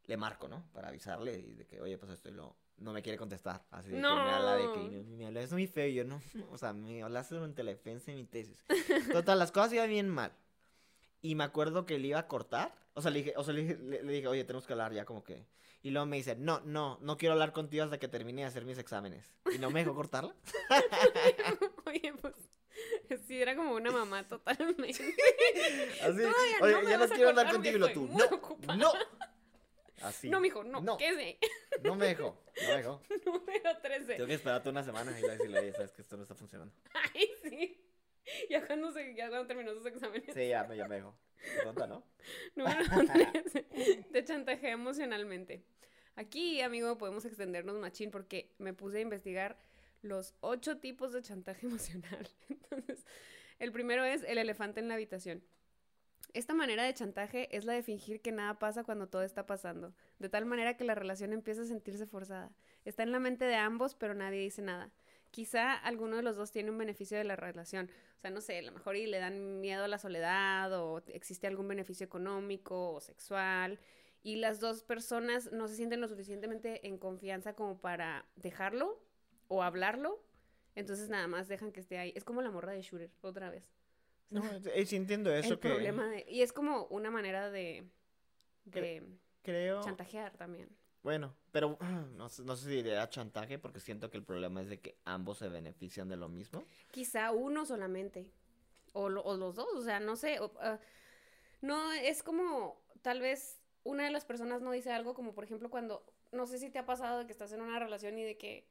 le marco, ¿no? Para avisarle y de que, oye, pues esto y lo, no me quiere contestar. Así de que me habla de que me habla, es muy feo. Yo no, o sea, me hablaste durante la defensa y mi tesis. Total, las cosas iban bien mal. Y me acuerdo que le iba a cortar. O sea, le dije, o sea, le dije, le, dije, oye, tenemos que hablar ya como que. Y luego me dice, no, no, no quiero hablar contigo hasta que termine de hacer mis exámenes. Y no me dejó cortarla. oye, pues, Sí, era como una mamá totalmente. Así, oye, no ya no quiero hablar contigo y lo tú. No, ocupada. no. Así. No, mijo, no, No. ¿qué sé? No me dejó, no me dejó. Número 13. Tengo que esperarte una semana y decirle, oye, sabes que esto no está funcionando. Ay, sí. Ya cuando, se, ya cuando terminó sus exámenes. Sí, ya me, ya me dejó. Tonta, ¿no? Número 13. Te chantajea emocionalmente. Aquí, amigo, podemos extendernos machín porque me puse a investigar los ocho tipos de chantaje emocional. Entonces, el primero es el elefante en la habitación. Esta manera de chantaje es la de fingir que nada pasa cuando todo está pasando, de tal manera que la relación empieza a sentirse forzada. Está en la mente de ambos, pero nadie dice nada. Quizá alguno de los dos tiene un beneficio de la relación. O sea, no sé, a lo mejor y le dan miedo a la soledad o existe algún beneficio económico o sexual y las dos personas no se sienten lo suficientemente en confianza como para dejarlo o hablarlo. Entonces nada más dejan que esté ahí. Es como la morra de Shooter, otra vez. No, eh, sí entiendo eso el que problema de... Y es como una manera de, de creo. chantajear también. Bueno, pero no, sé- no sé si diría chantaje porque siento que el problema es de que ambos se benefician de lo mismo. Quizá uno solamente. O, lo- o los dos, o sea, no sé. o, ah, no, es como tal vez una de las personas no dice algo, como por ejemplo cuando, no sé si te ha pasado de que estás en una relación y de que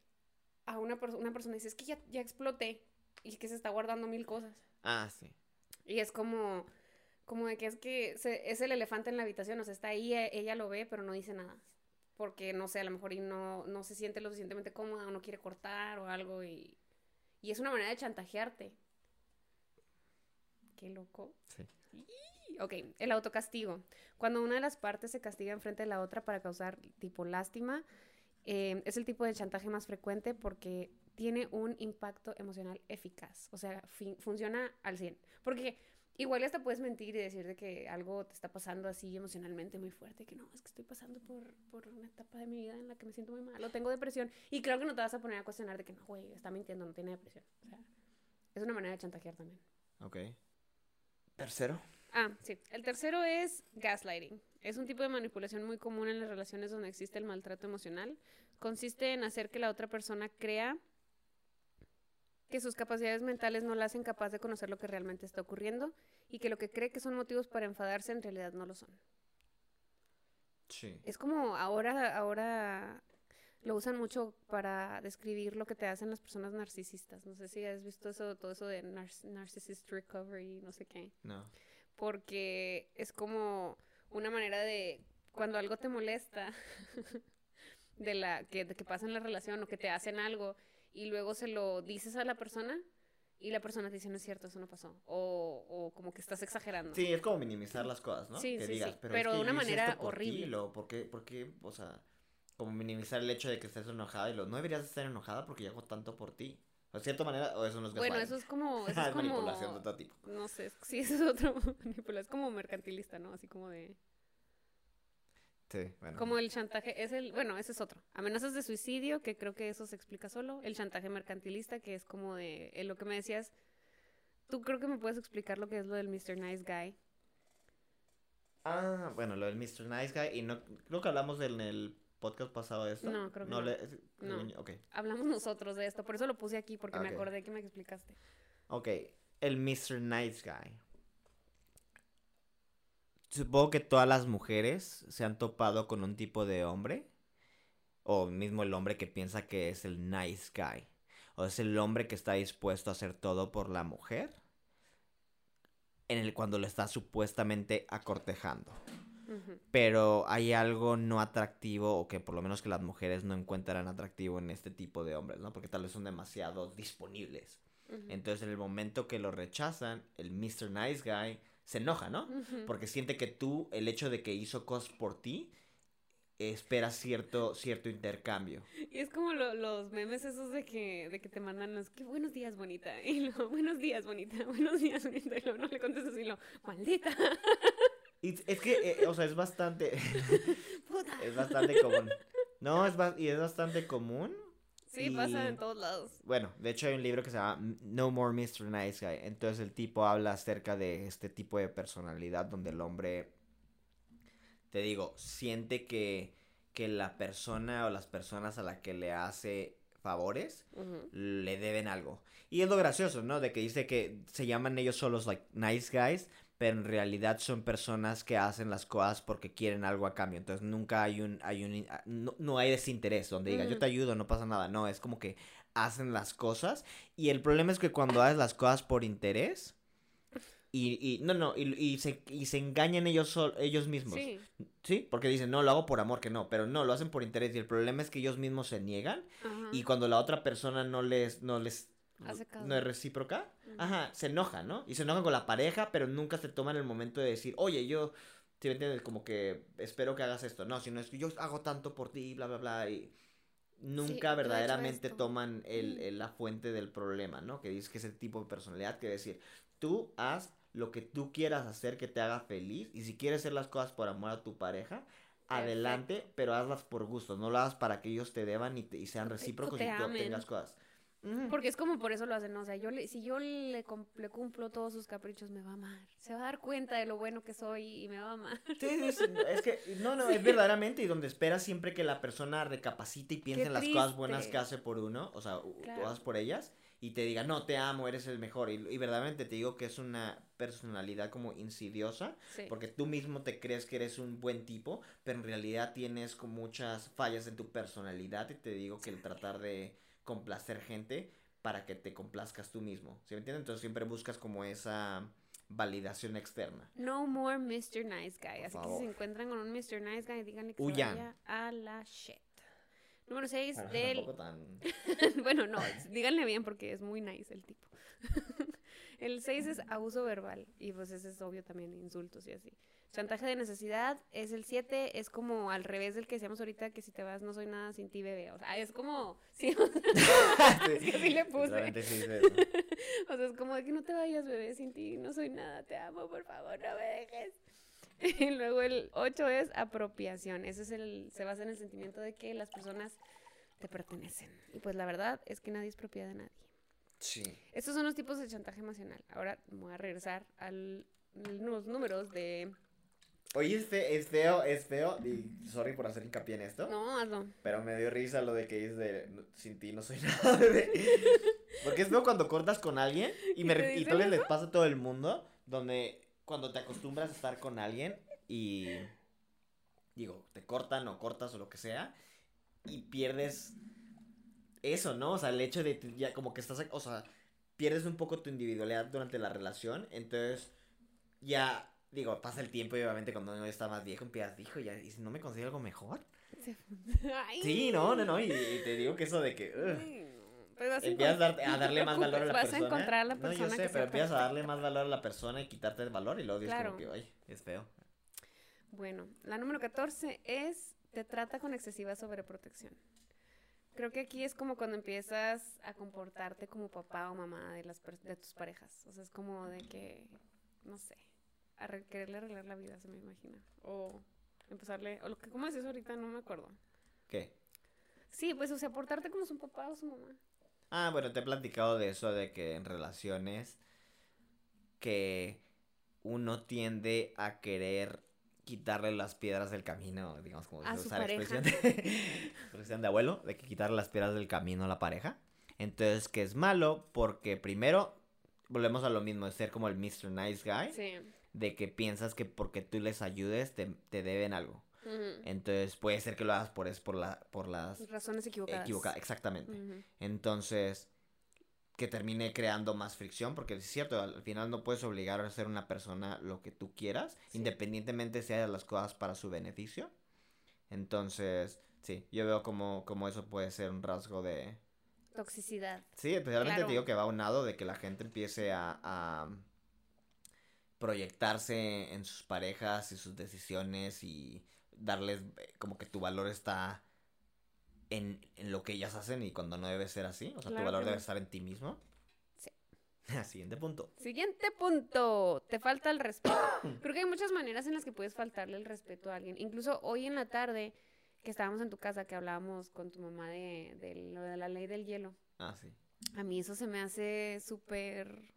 a una, perso- una persona dice, es que ya, ya exploté y que se está guardando mil cosas. Ah, sí. Y es como, como de que es que se- es el elefante en la habitación, o sea, está ahí, e- ella lo ve, pero no dice nada. Porque, no sé, a lo mejor y no, no se siente lo suficientemente cómoda o no quiere cortar o algo y, y es una manera de chantajearte. Qué loco. Sí. Y- Ok, el autocastigo. Cuando una de las partes se castiga enfrente de la otra para causar tipo lástima, eh, es el tipo de chantaje más frecuente porque tiene un impacto emocional eficaz. O sea, funciona al 100. Porque igual hasta puedes mentir y decir de que algo te está pasando así emocionalmente muy fuerte, que no, es que estoy pasando por, por una etapa de mi vida en la que me siento muy mal o tengo depresión. Y creo que no te vas a poner a cuestionar de que no, güey, está mintiendo, no tiene depresión. O sea, es una manera de chantajear también. Ok. Tercero. Ah, sí. El tercero es gaslighting. Es un tipo de manipulación muy común en las relaciones donde existe el maltrato emocional. Consiste en hacer que la otra persona crea que sus capacidades mentales no la hacen capaz de conocer lo que realmente está ocurriendo y que lo que cree que son motivos para enfadarse en realidad no lo son. Sí. Es como ahora, ahora lo usan mucho para describir lo que te hacen las personas narcisistas. No sé si has visto eso, todo eso de nar- narcissist recovery, no sé qué No. porque es como una manera de cuando algo te molesta de la que, de que pasa en la relación o que te hacen algo y luego se lo dices a la persona y la persona te dice no es cierto eso no pasó o, o como que estás exagerando Sí, es como minimizar las cosas, ¿no? Sí, que sí, digas, sí, pero, pero es de que una yo hice manera por ti", horrible. lo- ¿por qué, por qué? O sea, como minimizar el hecho de que estés enojada y lo, no deberías estar enojada porque yo hago tanto por ti. O de cierta manera, o eso no es bueno eso es como eso es es como manipulación de todo tipo. no sé sí eso es otro manipulación es como mercantilista no así como de Sí, bueno. Como el chantaje, es el, bueno, ese es otro. Amenazas de suicidio, que creo que eso se explica solo. El chantaje mercantilista, que es como de, eh, lo que me decías, tú creo que me puedes explicar lo que es lo del Mr. Nice Guy. Ah, bueno, lo del Mr. Nice Guy. Y no, creo que hablamos del- en el podcast pasado de esto. No, creo que no. le- No. Ok. Hablamos nosotros de esto, por eso lo puse aquí, porque me acordé que me explicaste. Ok, el Mr. Nice Guy. Supongo que todas las mujeres se han topado con un tipo de hombre. O mismo el hombre que piensa que es el nice guy. O es el hombre que está dispuesto a hacer todo por la mujer. En el cuando lo está supuestamente acortejando. Pero hay algo no atractivo, o que por lo menos que las mujeres no encuentran atractivo en este tipo de hombres, ¿no? Porque tal vez son demasiado disponibles. Entonces, en el momento que lo rechazan, el Mr. Nice Guy se enoja, ¿no? Ujú. Porque siente que tú, el hecho de que hizo cosas por ti, espera cierto, cierto intercambio. Y es como lo- los memes esos de que, de que te mandan los que buenos días, bonita. Y luego, buenos días, bonita, buenos días, bonita. Y luego no le contestas y lo, maldita. Y es que, eh, o sea, es bastante, Puta. es bastante común. No, es y es bastante común. Sí, pasa en todos lados. Bueno, de hecho hay un libro que se llama No More Mr. Nice Guy. Entonces el tipo habla acerca de este tipo de personalidad donde el hombre, te digo, siente que, que la persona o las personas a la que le hace favores, le deben algo. Y es lo gracioso, ¿no? De que dice que se llaman ellos solos like nice guys, pero en realidad son personas que hacen las cosas porque quieren algo a cambio. Entonces nunca hay un, hay un, no, no hay desinterés donde digas, yo te ayudo, no pasa nada. No, es como que hacen las cosas. Y el problema es que cuando haces las cosas por interés, y, y no, no, y, y se, y se engañan ellos, sol- ellos mismos. Sí. Sí, porque dicen, no, lo hago por amor, que no, pero no, lo hacen por interés. Y el problema es que ellos mismos se niegan. Ajá. Y cuando la otra persona no les, no les, Hace caso. no es recíproca, ajá, se enojan, ¿no? Y se enojan con la pareja, pero nunca se toman el momento de decir, oye, yo, ¿sí me entiendes? Como que espero que hagas esto. No, sino es que yo hago tanto por ti, bla, bla, bla, y nunca verdaderamente toman el, el- la fuente del problema, ¿no? Que dices que ese tipo de personalidad que decir, tú haz lo que tú quieras hacer que te haga feliz, y si quieres hacer las cosas por amor a tu pareja, adelante, pero hazlas por gusto, no lo hagas para que ellos te deban y, te- y sean recíprocos y tú obtengas cosas. Porque es como por eso lo hacen, ¿no? O sea, yo le, si yo le, le cumplo todos sus caprichos, me va a amar. Se va a dar cuenta de lo bueno que soy y me va a amar. Sí, es que, no, no, es verdaderamente y donde esperas siempre que la persona recapacite y piense en las cosas buenas que hace por uno, o sea, Claro. todas por ellas, y te diga, no, te amo, eres el mejor. Y, y verdaderamente te digo que es una personalidad como insidiosa, Sí. porque tú mismo te crees que eres un buen tipo, pero en realidad tienes como muchas fallas en tu personalidad, y te digo que el tratar de complacer gente para que te complazcas tú mismo, ¿sí me entiendes? Entonces siempre buscas como esa validación externa. No more Mr. Nice Guy. Por Así que si se encuentran con un Mr. Nice Guy, díganle que Huyan. se vaya a la shit. Número 6 Bueno, del... tan... bueno, no, díganle bien porque es muy nice el tipo. el 6 es abuso verbal y pues ese es obvio también, insultos y así. Chantaje de necesidad es el 7, es como al revés del que decíamos ahorita, que si te vas no soy nada sin ti, bebé. O sea, es como, sí, o sea, es que así le puse. Sí. O sea, es como de que no te vayas, bebé, sin ti no soy nada, te amo, por favor, no me dejes. Y luego el 8 es apropiación. Ese es el, se basa en el sentimiento de que las personas te pertenecen. Y pues la verdad es que nadie es propiedad de nadie. Sí. Estos son los tipos de chantaje emocional. Ahora voy a regresar a los números de... Oye, es, fe- es feo, es feo, y sorry por hacer hincapié en esto, No, hazlo. pero me dio risa lo de que dices de "No- sin ti no soy nada, bebé". Porque es feo cuando cortas con alguien y, me, ¿Y les pasa a todo el mundo, donde cuando te acostumbras a estar con alguien y, digo, te cortan o cortas o lo que sea, y pierdes eso, ¿no? O sea, el hecho de ya como que estás, o sea, pierdes un poco tu individualidad durante la relación, entonces ya, digo, pasa el tiempo y obviamente cuando uno está más viejo empiezas, dijo, ya, ¿y si no me consigo algo mejor? Ay. Sí, no, no, no, y, y te digo que eso de que... Empiezas a, dar- a darle más valor a la persona. A encontrar a la No, yo sé, que pero empiezas a darle más valor a la persona y quitarte el valor y luego dices como Claro. que, ay, es feo. Bueno, la número 14 es te trata con excesiva sobreprotección. Creo que aquí es como cuando empiezas a comportarte como papá o mamá de las de tus parejas. O sea, es como de que, no sé, arre- quererle arreglar la vida, se me imagina. O empezarle, o lo que, ¿cómo eso ahorita? No me acuerdo. ¿Qué? Sí, pues, o sea, portarte como su papá o su mamá. Ah, bueno, te he platicado de eso, de que en relaciones que uno tiende a querer quitarle las piedras del camino, digamos, como A su usar pareja. expresión de, expresión de abuelo, de que quitarle las piedras del camino a la pareja. Entonces, que es malo porque primero volvemos a lo mismo, de ser como el Mr. Nice Guy, Sí. de que piensas que porque tú les ayudes te, te deben algo. Entonces, puede ser que lo hagas por, es por, la, por las Razones equivocadas. equivocadas, exactamente. Entonces, que termine creando más fricción, porque es cierto, al final no puedes obligar a ser una persona lo que tú quieras, Sí. independientemente si hagas las cosas para su beneficio. Entonces, sí, yo veo como, como eso puede ser un rasgo de... Toxicidad. Sí, especialmente Claro. te digo que va aunado de que la gente empiece a, a proyectarse en sus parejas y sus decisiones y darles eh, como que tu valor está en, en lo que ellas hacen y cuando no debe ser así. O sea, tu valor debe no. estar en ti mismo. Sí. Siguiente punto. Siguiente punto, te falta el respeto. Creo que hay muchas maneras en las que puedes faltarle el respeto a alguien. Incluso hoy en la tarde, que estábamos en tu casa, que hablábamos con tu mamá de, de lo de la ley del hielo. Ah, sí. A mí eso se me hace súper,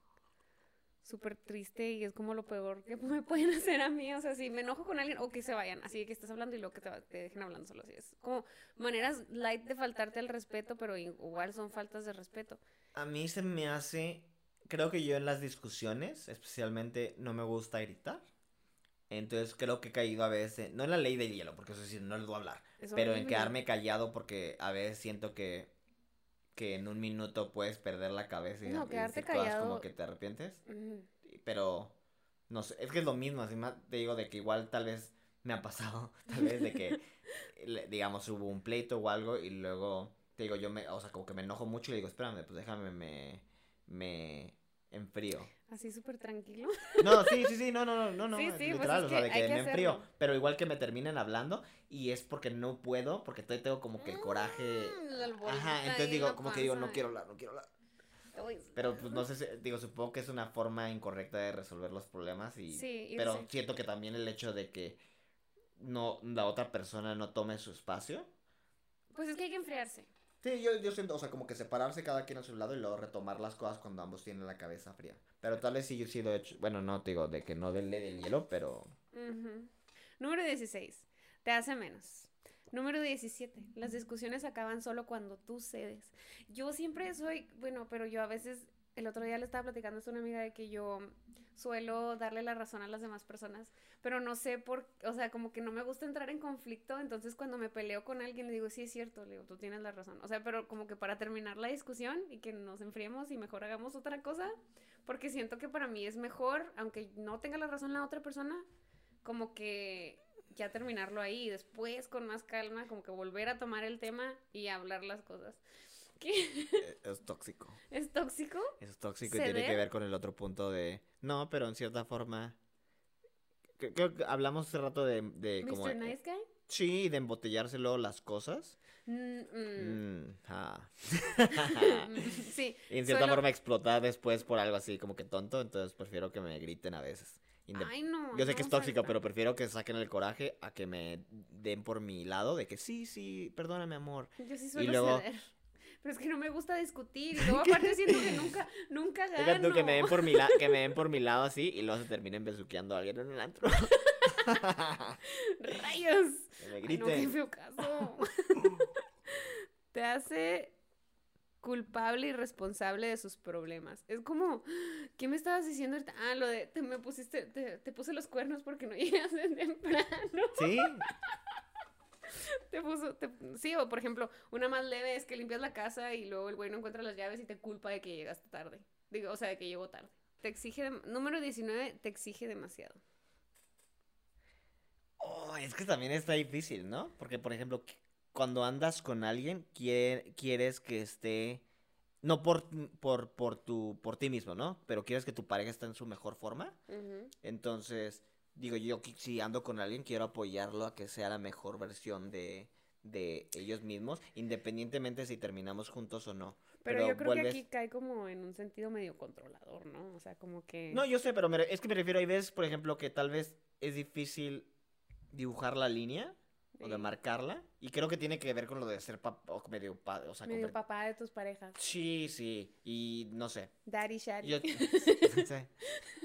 súper triste y es como lo peor que me pueden hacer a mí. O sea, si me enojo con alguien o que se vayan, así que estás hablando y luego que te, te dejen hablando solo así. Es como maneras light de faltarte el respeto, pero igual son faltas de respeto. A mí se me hace, creo que yo en las discusiones, especialmente, no me gusta gritar. Entonces creo que he caído a veces, no en la ley del hielo, porque eso sí, no les voy a hablar, pero en quedarme callado porque a veces siento que que en un minuto puedes perder la cabeza y, no, quedarte callado. como que te arrepientes. Pero no sé, es que es lo mismo, así más te digo de que igual tal vez me ha pasado, tal vez de que digamos hubo un pleito o algo y luego te digo yo me, o sea, como que me enojo mucho y le digo, "Espérame, pues déjame me me enfrío." Así súper tranquilo. No, sí, sí, sí, no, no, no, no, sí, sí, pues literal, o sea, de que, me enfrío, pero igual que me terminen hablando y es porque no puedo, porque todavía tengo como que el coraje. Mm, Ajá, entonces digo, como que digo, no quiero hablar, no quiero hablar. Pero pues no sé, digo, supongo que es una forma incorrecta de resolver los problemas y sí, pero siento que también el hecho de que no la otra persona no tome su espacio. Pues es que hay que enfriarse. Sí, yo, yo siento, o sea, como que separarse cada quien a su lado y luego retomar las cosas cuando ambos tienen la cabeza fría. Pero tal vez sí yo sí lo he hecho, bueno, no te digo de que no del del hielo, pero... Número 16, te hace menos. Número 17, las discusiones acaban solo cuando tú cedes. Yo siempre soy, bueno, pero yo a veces, el otro día le estaba platicando a una amiga de que yo suelo darle la razón a las demás personas, pero no sé por, o sea, como que no me gusta entrar en conflicto, entonces cuando me peleo con alguien le digo, sí es cierto, le digo, tú tienes la razón, o sea, pero como que para terminar la discusión y que nos enfriemos y mejor hagamos otra cosa, porque siento que para mí es mejor, aunque no tenga la razón la otra persona, como que ya terminarlo ahí y después con más calma, como que volver a tomar el tema y hablar las cosas. ¿Qué? Eh, es tóxico. ¿Es tóxico? Es tóxico y tiene que ver con el otro punto de... No, pero en cierta forma... Creo que hablamos hace rato de... de como, ¿Mr. Nice Guy? Sí, de embotellárselo las cosas. Mm, mm. Mm, ah. sí. Y en cierta forma explotar después por algo así como que tonto, entonces prefiero que me griten a veces. Ay, no. Yo sé que es tóxico, pero prefiero que saquen el coraje a que me den por mi lado de que sí, sí, perdóname, amor. Yo sí suelo y luego, ceder. Pero es que no me gusta discutir. Y luego aparte siento que nunca, nunca gano. tú que me den por mi, que me den por mi lado así y luego se terminen besuqueando a alguien en el antro. ¡Rayos! Que me griten. no, qué feo caso. Te hace culpable y responsable de sus problemas. Es como, ¿qué me estabas diciendo Ah, lo de, te me pusiste, te, te puse los cuernos porque no llegaste temprano. Sí. te puso, sí, o por ejemplo, una más leve es que limpias la casa y luego el güey no encuentra las llaves y te culpa de que llegaste tarde. Digo, o sea, de que llegó tarde. Te exige, número 19, te exige demasiado. Oh, es que también está difícil, ¿no? Porque, por ejemplo, cuando andas con alguien, quieres que esté, no por, por, por, tu, por ti mismo, ¿no? Pero quieres que tu pareja esté en su mejor forma. Entonces, digo, yo si ando con alguien, quiero apoyarlo a que sea la mejor versión de, de ellos mismos, independientemente si terminamos juntos o no. Pero, yo creo que aquí cae como en un sentido medio controlador, ¿no? O sea, como que... No, yo sé, pero es que me refiero, hay veces, por ejemplo, que tal vez es difícil dibujar la línea o de marcarla. Y creo que tiene que ver con lo de ser papá, medio, o sea, medio papá de tus parejas. Sí, sí. Y no sé. Daddy Shaddy. Yo...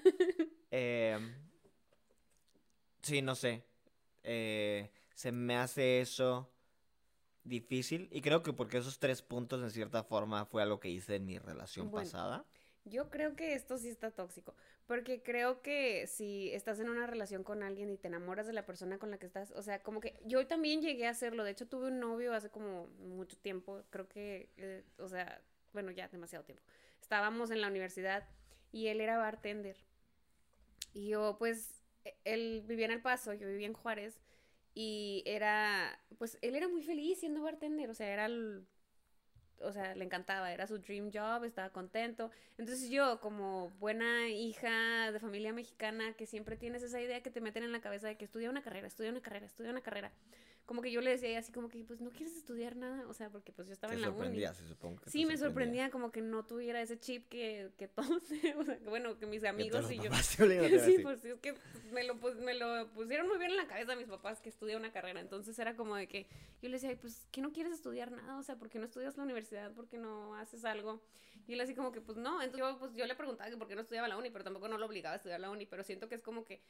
eh, Sí, no sé. Eh, se me hace eso difícil y creo que porque esos tres puntos en cierta forma fue algo que hice en mi relación pasada. Yo creo que esto sí está tóxico, porque creo que si estás en una relación con alguien y te enamoras de la persona con la que estás, o sea, como que yo también llegué a hacerlo, de hecho tuve un novio hace como mucho tiempo, creo que, eh, o sea, bueno, ya demasiado tiempo. Estábamos en la universidad y él era bartender. Y yo pues él vivía en El Paso, yo vivía en Juárez, y era, pues él era muy feliz siendo bartender, o sea, era o sea, le encantaba, era su dream job, estaba contento. Entonces yo, como buena hija de familia mexicana, que siempre tienes esa idea que te meten en la cabeza de que estudia una carrera, estudia una carrera, estudia una carrera, como que yo le decía así como que, pues, ¿no quieres estudiar nada? O sea, porque pues yo estaba Te en la uni. sorprendía, se supongo. que te Sí, me sorprendía como que no tuviera ese chip que, que todos, o sea, que bueno, que mis amigos y yo. te Sí, pues es que me lo, pus- me lo pusieron muy bien en la cabeza mis papás que estudia una carrera. Entonces era como de que yo le decía, "Ay, pues, ¿qué no quieres estudiar nada? O sea, ¿por qué no estudias la universidad? ¿Por qué no haces algo? Y él así como que, pues no. Entonces yo, pues, yo le preguntaba que por qué no estudiaba la uni, pero tampoco no lo obligaba a estudiar la uni. Pero siento que es como que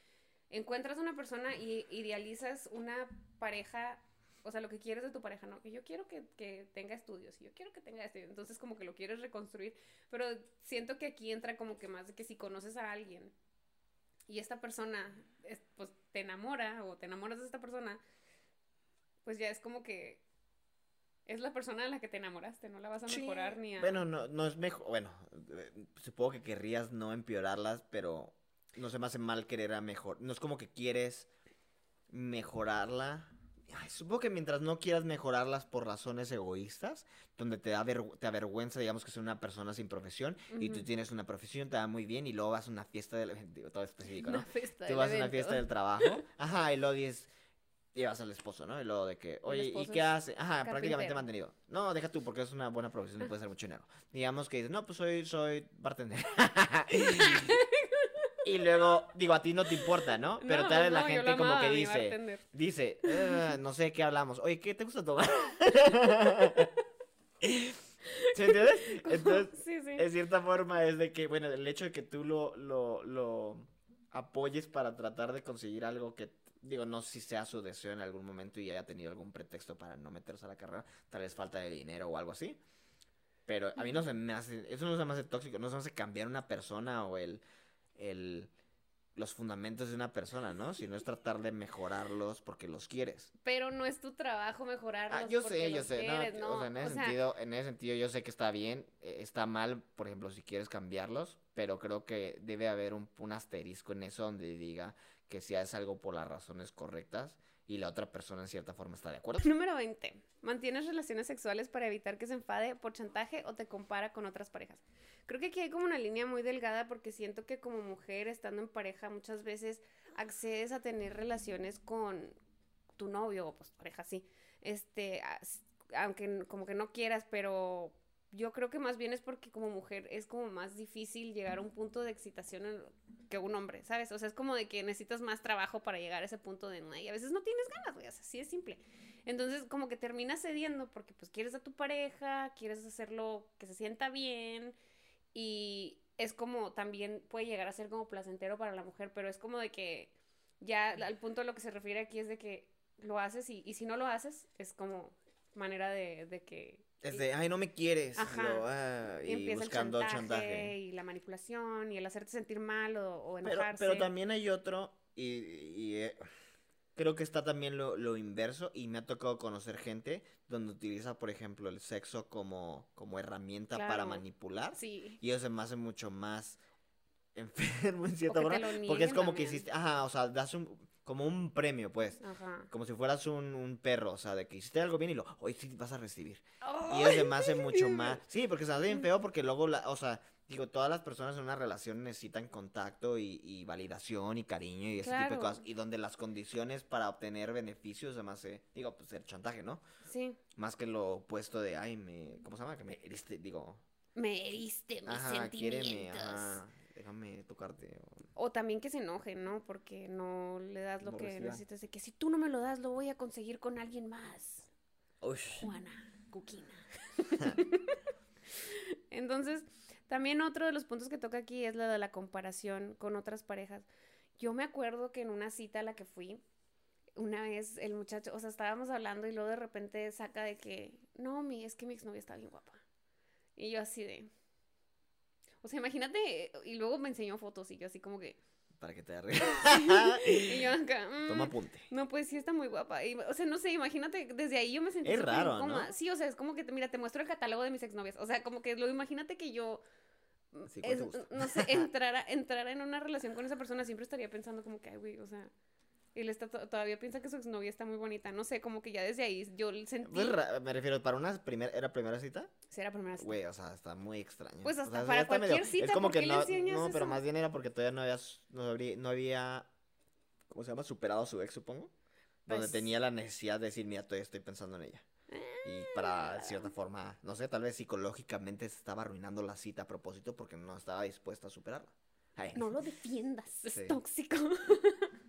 encuentras una persona y idealizas una pareja. O sea, lo que quieres de tu pareja, ¿no? Que yo quiero que, que tenga estudios, y yo quiero que tenga estudios. Entonces, como que lo quieres reconstruir. Pero siento que aquí entra como que más de que si conoces a alguien y esta persona es- pues te enamora o te enamoras de esta persona, pues ya es como que es la persona a la que te enamoraste, no la vas a Sí, mejorar ni a... Bueno, no, no es mejor. Bueno, eh, supongo que querrías no empeorarlas, pero no se me hace mal querer a mejor. No es como que quieres mejorarla. Ay, supongo que mientras no quieras mejorarlas por razones egoístas, donde te da vergü- te avergüenza, digamos que es una persona sin profesión, y tú tienes una profesión, te va muy bien, y luego vas a una fiesta del digo, todo específico, ¿no? Una fiesta Tú vas a una fiesta del trabajo, ajá, y luego dices, llevas al esposo, ¿no? Y luego de que, oye, ¿y qué hace? Ajá, prácticamente carpintero. mantenido. No, deja tú, porque es una buena profesión y puede ser mucho dinero. Digamos que dices, no, pues soy, soy bartender. y luego, digo, a ti no te importa, ¿no? Pero No, tal vez la no, yo gente como que dice, dice, "Eh, no sé qué hablamos. Oye, ¿qué te gusta tomar? ¿Se entiendes? Entonces, sí, sí. en cierta forma es de que, bueno, el hecho de que tú lo, lo, lo apoyes para tratar de conseguir algo que, digo, no si sea su deseo en algún momento y haya tenido algún pretexto para no meterse a la carrera, tal vez falta de dinero o algo así. Pero a mí no se me hace, eso no se me hace tóxico, no se me hace cambiar una persona o el, el, los fundamentos de una persona, ¿no? Sino es tratar de mejorarlos porque los quieres. Pero no es tu trabajo mejorarlos Ah, yo porque sé, yo los sé, no, o sea, en ese O sea, sentido, en ese sentido yo sé que está bien, eh, está mal, por ejemplo, si quieres cambiarlos, pero creo que debe haber un, un asterisco en eso donde diga que si haces algo por las razones correctas y la otra persona en cierta forma está de acuerdo. Número 20. ¿Mantienes relaciones sexuales para evitar que se enfade por chantaje o te compara con otras parejas? Creo que aquí hay como una línea muy delgada porque siento que como mujer estando en pareja muchas veces accedes a tener relaciones con tu novio o pues pareja sí. Este, aunque como que no quieras, pero yo creo que más bien es porque como mujer es como más difícil llegar a un punto de excitación que un hombre, ¿sabes? O sea, es como de que necesitas más trabajo para llegar a ese punto de y a veces no tienes ganas, güey, así es simple. Entonces, como que terminas cediendo porque pues quieres a tu pareja, quieres hacerlo que se sienta bien y es como también puede llegar a ser como placentero para la mujer, pero es como de que ya al punto a lo que se refiere aquí es de que lo haces y, y si no lo haces es como manera de, de que Es de, ay, no me quieres, Ajá. lo, ah, y y empieza buscando el chantaje, chantaje. y la manipulación y el hacerte sentir mal o, o Pero, enojarse. pero también hay otro, y, y, eh, creo que está también lo, lo inverso, y me ha tocado conocer gente donde utiliza, por ejemplo, el sexo como, como herramienta para manipular. Sí. Y eso se me hace mucho más enfermo en cierta forma. Porque es como que hiciste, ajá, o sea, das un, como un premio, pues. Ajá. Como si fueras un, un perro, o sea, de que hiciste algo bien y lo, hoy sí vas a recibir. Y eso se me hace mucho más. Sí, porque se hace bien feo porque luego, la, o sea, digo, todas las personas en una relación necesitan contacto y, y validación y cariño y ese tipo de cosas. Y donde las condiciones para obtener beneficios me hace, digo, pues el chantaje, ¿no? Sí. Más que lo opuesto de, ay, me, ¿cómo se llama? Que me heriste, digo, Me heriste mis ajá, sentimientos. ajá, déjame tocarte. o- O también que se enojen, ¿no? Porque no le das lo que necesitas. De que si tú no me lo das, lo voy a conseguir con alguien más. Ush. Juana, Cuquina. Entonces, también otro de los puntos que toca aquí es la de la comparación con otras parejas. Yo me acuerdo que en una cita a la que fui, una vez el muchacho, o sea, estábamos hablando y luego de repente saca de que, no, mi, es que mi exnovia está bien guapa. Y yo así de... O sea, imagínate, y luego me enseñó fotos y yo así como que... Para que te arregles. Y yo acá... mm, Toma apunte. no, pues sí está muy guapa. Y, o sea, no sé, imagínate, desde ahí yo me sentí Es raro, incómoda. ¿no? Sí, o sea, es como que, mira, te muestro el catálogo de mis exnovias. O sea, como que lo imagínate que yo, Sí, ¿cuál es- te no sé, entrara, entrara en una relación con esa persona, siempre estaría pensando como que, ay, güey, o sea, él está to- todavía piensa que su exnovia está muy bonita. No sé, como que ya desde ahí yo sentí... Pues, me refiero, para una primera, ¿era primera cita? Sí, era primera cita. Güey, o sea, está muy extraño. Pues O hasta sea, para medio- cualquier cita, Es como ¿por que qué le no, no, pero eso? más bien era porque todavía no había, no no había, ¿cómo se llama? Superado a su ex, supongo. donde Pues- tenía la necesidad de decir, mira, todavía estoy pensando en ella. Y para de cierta forma, no sé, tal vez psicológicamente se estaba arruinando la cita a propósito porque no estaba dispuesta a superarla. Ay, No lo defiendas, es Sí. tóxico.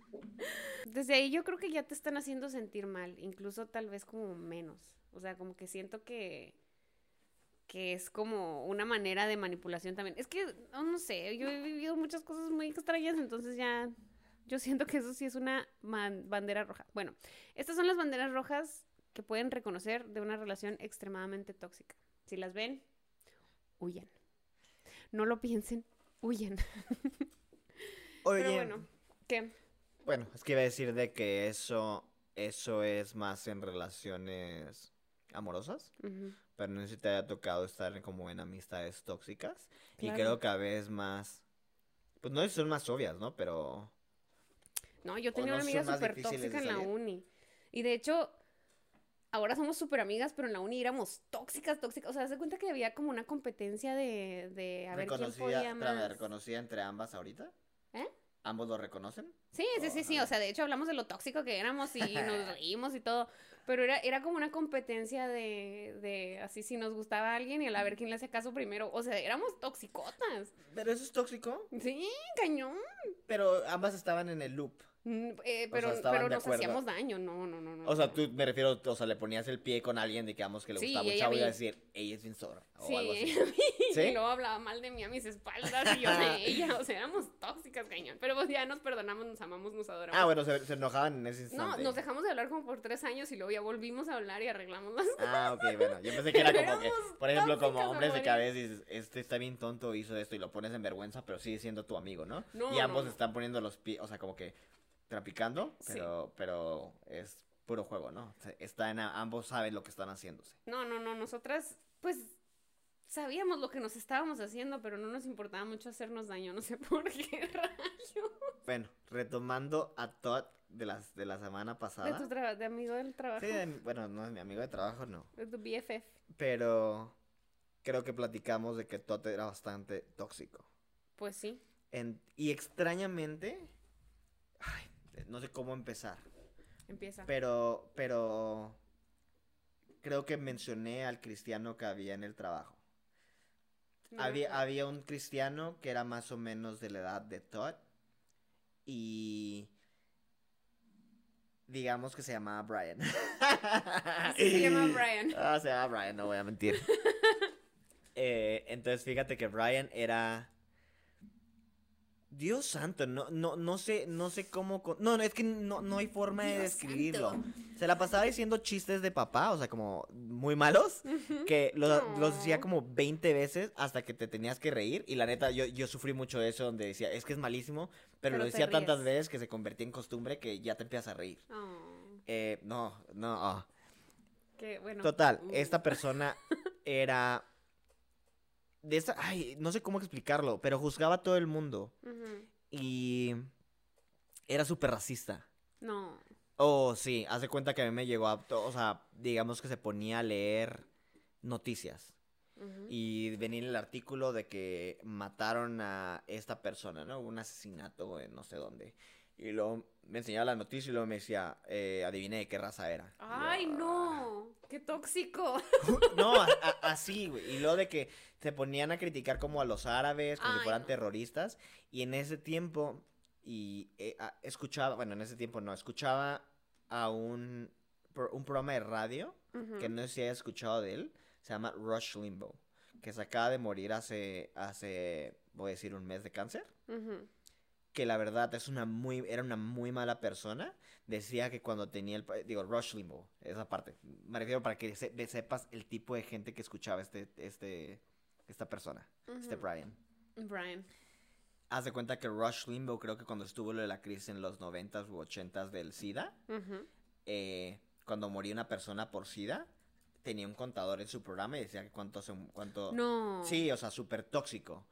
Desde ahí yo creo que ya te están haciendo sentir mal, incluso tal vez como menos. O sea, como que siento que que es como una manera de manipulación también. Es que no, no sé, yo he vivido muchas cosas muy extrañas, entonces ya yo siento que eso sí es una bandera roja. Bueno, estas son las banderas rojas que pueden reconocer de una relación extremadamente tóxica. Si las ven, huyan. No lo piensen, huyan. Oye, Pero bueno, ¿qué? Bueno, es que iba a decir de que eso, eso es más en relaciones amorosas, pero no sé si te haya tocado estar como en amistades tóxicas. Y creo que a veces más, pues no son más obvias, ¿no? Pero No, yo tenía no una amiga súper tóxica en la uni. Y de hecho, ahora somos súper amigas, pero en la uni éramos tóxicas, tóxicas. O sea, se cuenta que había como una competencia de, de a ver quién podía más. reconocida entre ambas ahorita. ¿Ambos lo reconocen? Sí, sí, sí, sí. O sea, de hecho hablamos de lo tóxico que éramos y nos reímos y todo. Pero era, era como una competencia de, de así si nos gustaba alguien y a ver quién le hacía caso primero. O sea, éramos toxicotas. Pero eso es tóxico. Sí, cañón. Pero ambas estaban en el loop. Mm, eh, pero de nos acuerdo. hacíamos daño. No, no, no, no. O sea, no. tú me refiero, o sea, le ponías el pie con alguien, digamos, que le Sí, gustaba un chavo y iba a decir, ella es bien sobra. O Sí, algo así. y ¿Sí? luego hablaba mal de mí a mis espaldas y yo de ella, o sea, éramos tóxicas, cañón. Pero pues ya nos perdonamos, nos amamos, nos adoramos. Ah, bueno, se, se enojaban en ese no, instante. nos dejamos de hablar como por tres años y luego ya volvimos a hablar y arreglamos las Ah, ok, bueno. Yo pensé que era como que, por ejemplo, como hombres de que a morir. veces dices, este está bien tonto, hizo esto y lo pones en vergüenza, pero sigue siendo tu amigo, ¿no? No, y ambos no, no. están poniendo los pies, o sea, como que trapicando, Sí. pero, pero es puro juego, ¿no? Están, ambos saben lo que están haciéndose. No, no, no, nosotras, pues, sabíamos lo que nos estábamos haciendo, pero no nos importaba mucho hacernos daño, no sé por qué rayo. Bueno, retomando a Todd de, las, de la semana De pasada. tu tra- de amigo del trabajo, Sí, de- bueno, no es mi amigo de trabajo, no. de tu BFF. Pero creo que platicamos de que Todd era bastante tóxico. Pues sí. En- y extrañamente, no sé cómo empezar. Empieza. Pero, pero creo que mencioné al cristiano que había en el trabajo. No Había, había un cristiano que era más o menos de la edad de Todd. Y digamos que se llamaba Brian. Sí, se llama Brian. Ah, se llama Brian, no voy a mentir. Eh, entonces fíjate que Brian era. Dios santo, no, no, no sé, no sé cómo. con- No, no, es que no, no hay forma de describirlo. santo. Se la pasaba diciendo chistes de papá, o sea, como muy malos, que lo- los decía como 20 veces hasta que te tenías que reír. Y la neta, yo, yo sufrí mucho de eso, donde decía, es que es malísimo, pero, Pero lo decía tantas veces que se convertía en costumbre que ya te empiezas a reír. Oh, Eh, no, no, ah. bueno. Total, Uh. esta persona era de esa, ay, no sé cómo explicarlo, pero juzgaba a todo el mundo y era súper racista. No. Oh, sí, hace cuenta que a mí me llegó a, o sea, digamos que se ponía a leer noticias y venía el artículo de que mataron a esta persona, ¿no? Un asesinato en no sé dónde. Y luego me enseñaba la noticia y luego me decía, eh, adiviné de qué raza era. Yo, Ay, "Ah". no. Qué tóxico. No, a- a- así, güey. Y luego de que se ponían a criticar como a los árabes, como si Ay, fueran no. terroristas. Y en ese tiempo, y eh, a- escuchaba, bueno, en ese tiempo no, escuchaba a un, un programa de radio, que no sé si hayas escuchado de él, se llama Rush Limbo, que se acaba de morir hace, hace, voy a decir, un mes de cáncer Ujú. Que la verdad es una muy, era una muy mala persona. Decía que cuando tenía el, digo, Rush Limbaugh, esa parte. Me refiero para que se- de- sepas el tipo de gente que escuchaba este, este, esta persona, este. Brian. Brian. Haz de cuenta que Rush Limbaugh creo que cuando estuvo lo de la crisis en los 90s u 80s del SIDA, eh, cuando moría una persona por SIDA, tenía un contador en su programa y decía que cuánto, se- cuánto, No. Sí, o sea, súper tóxico.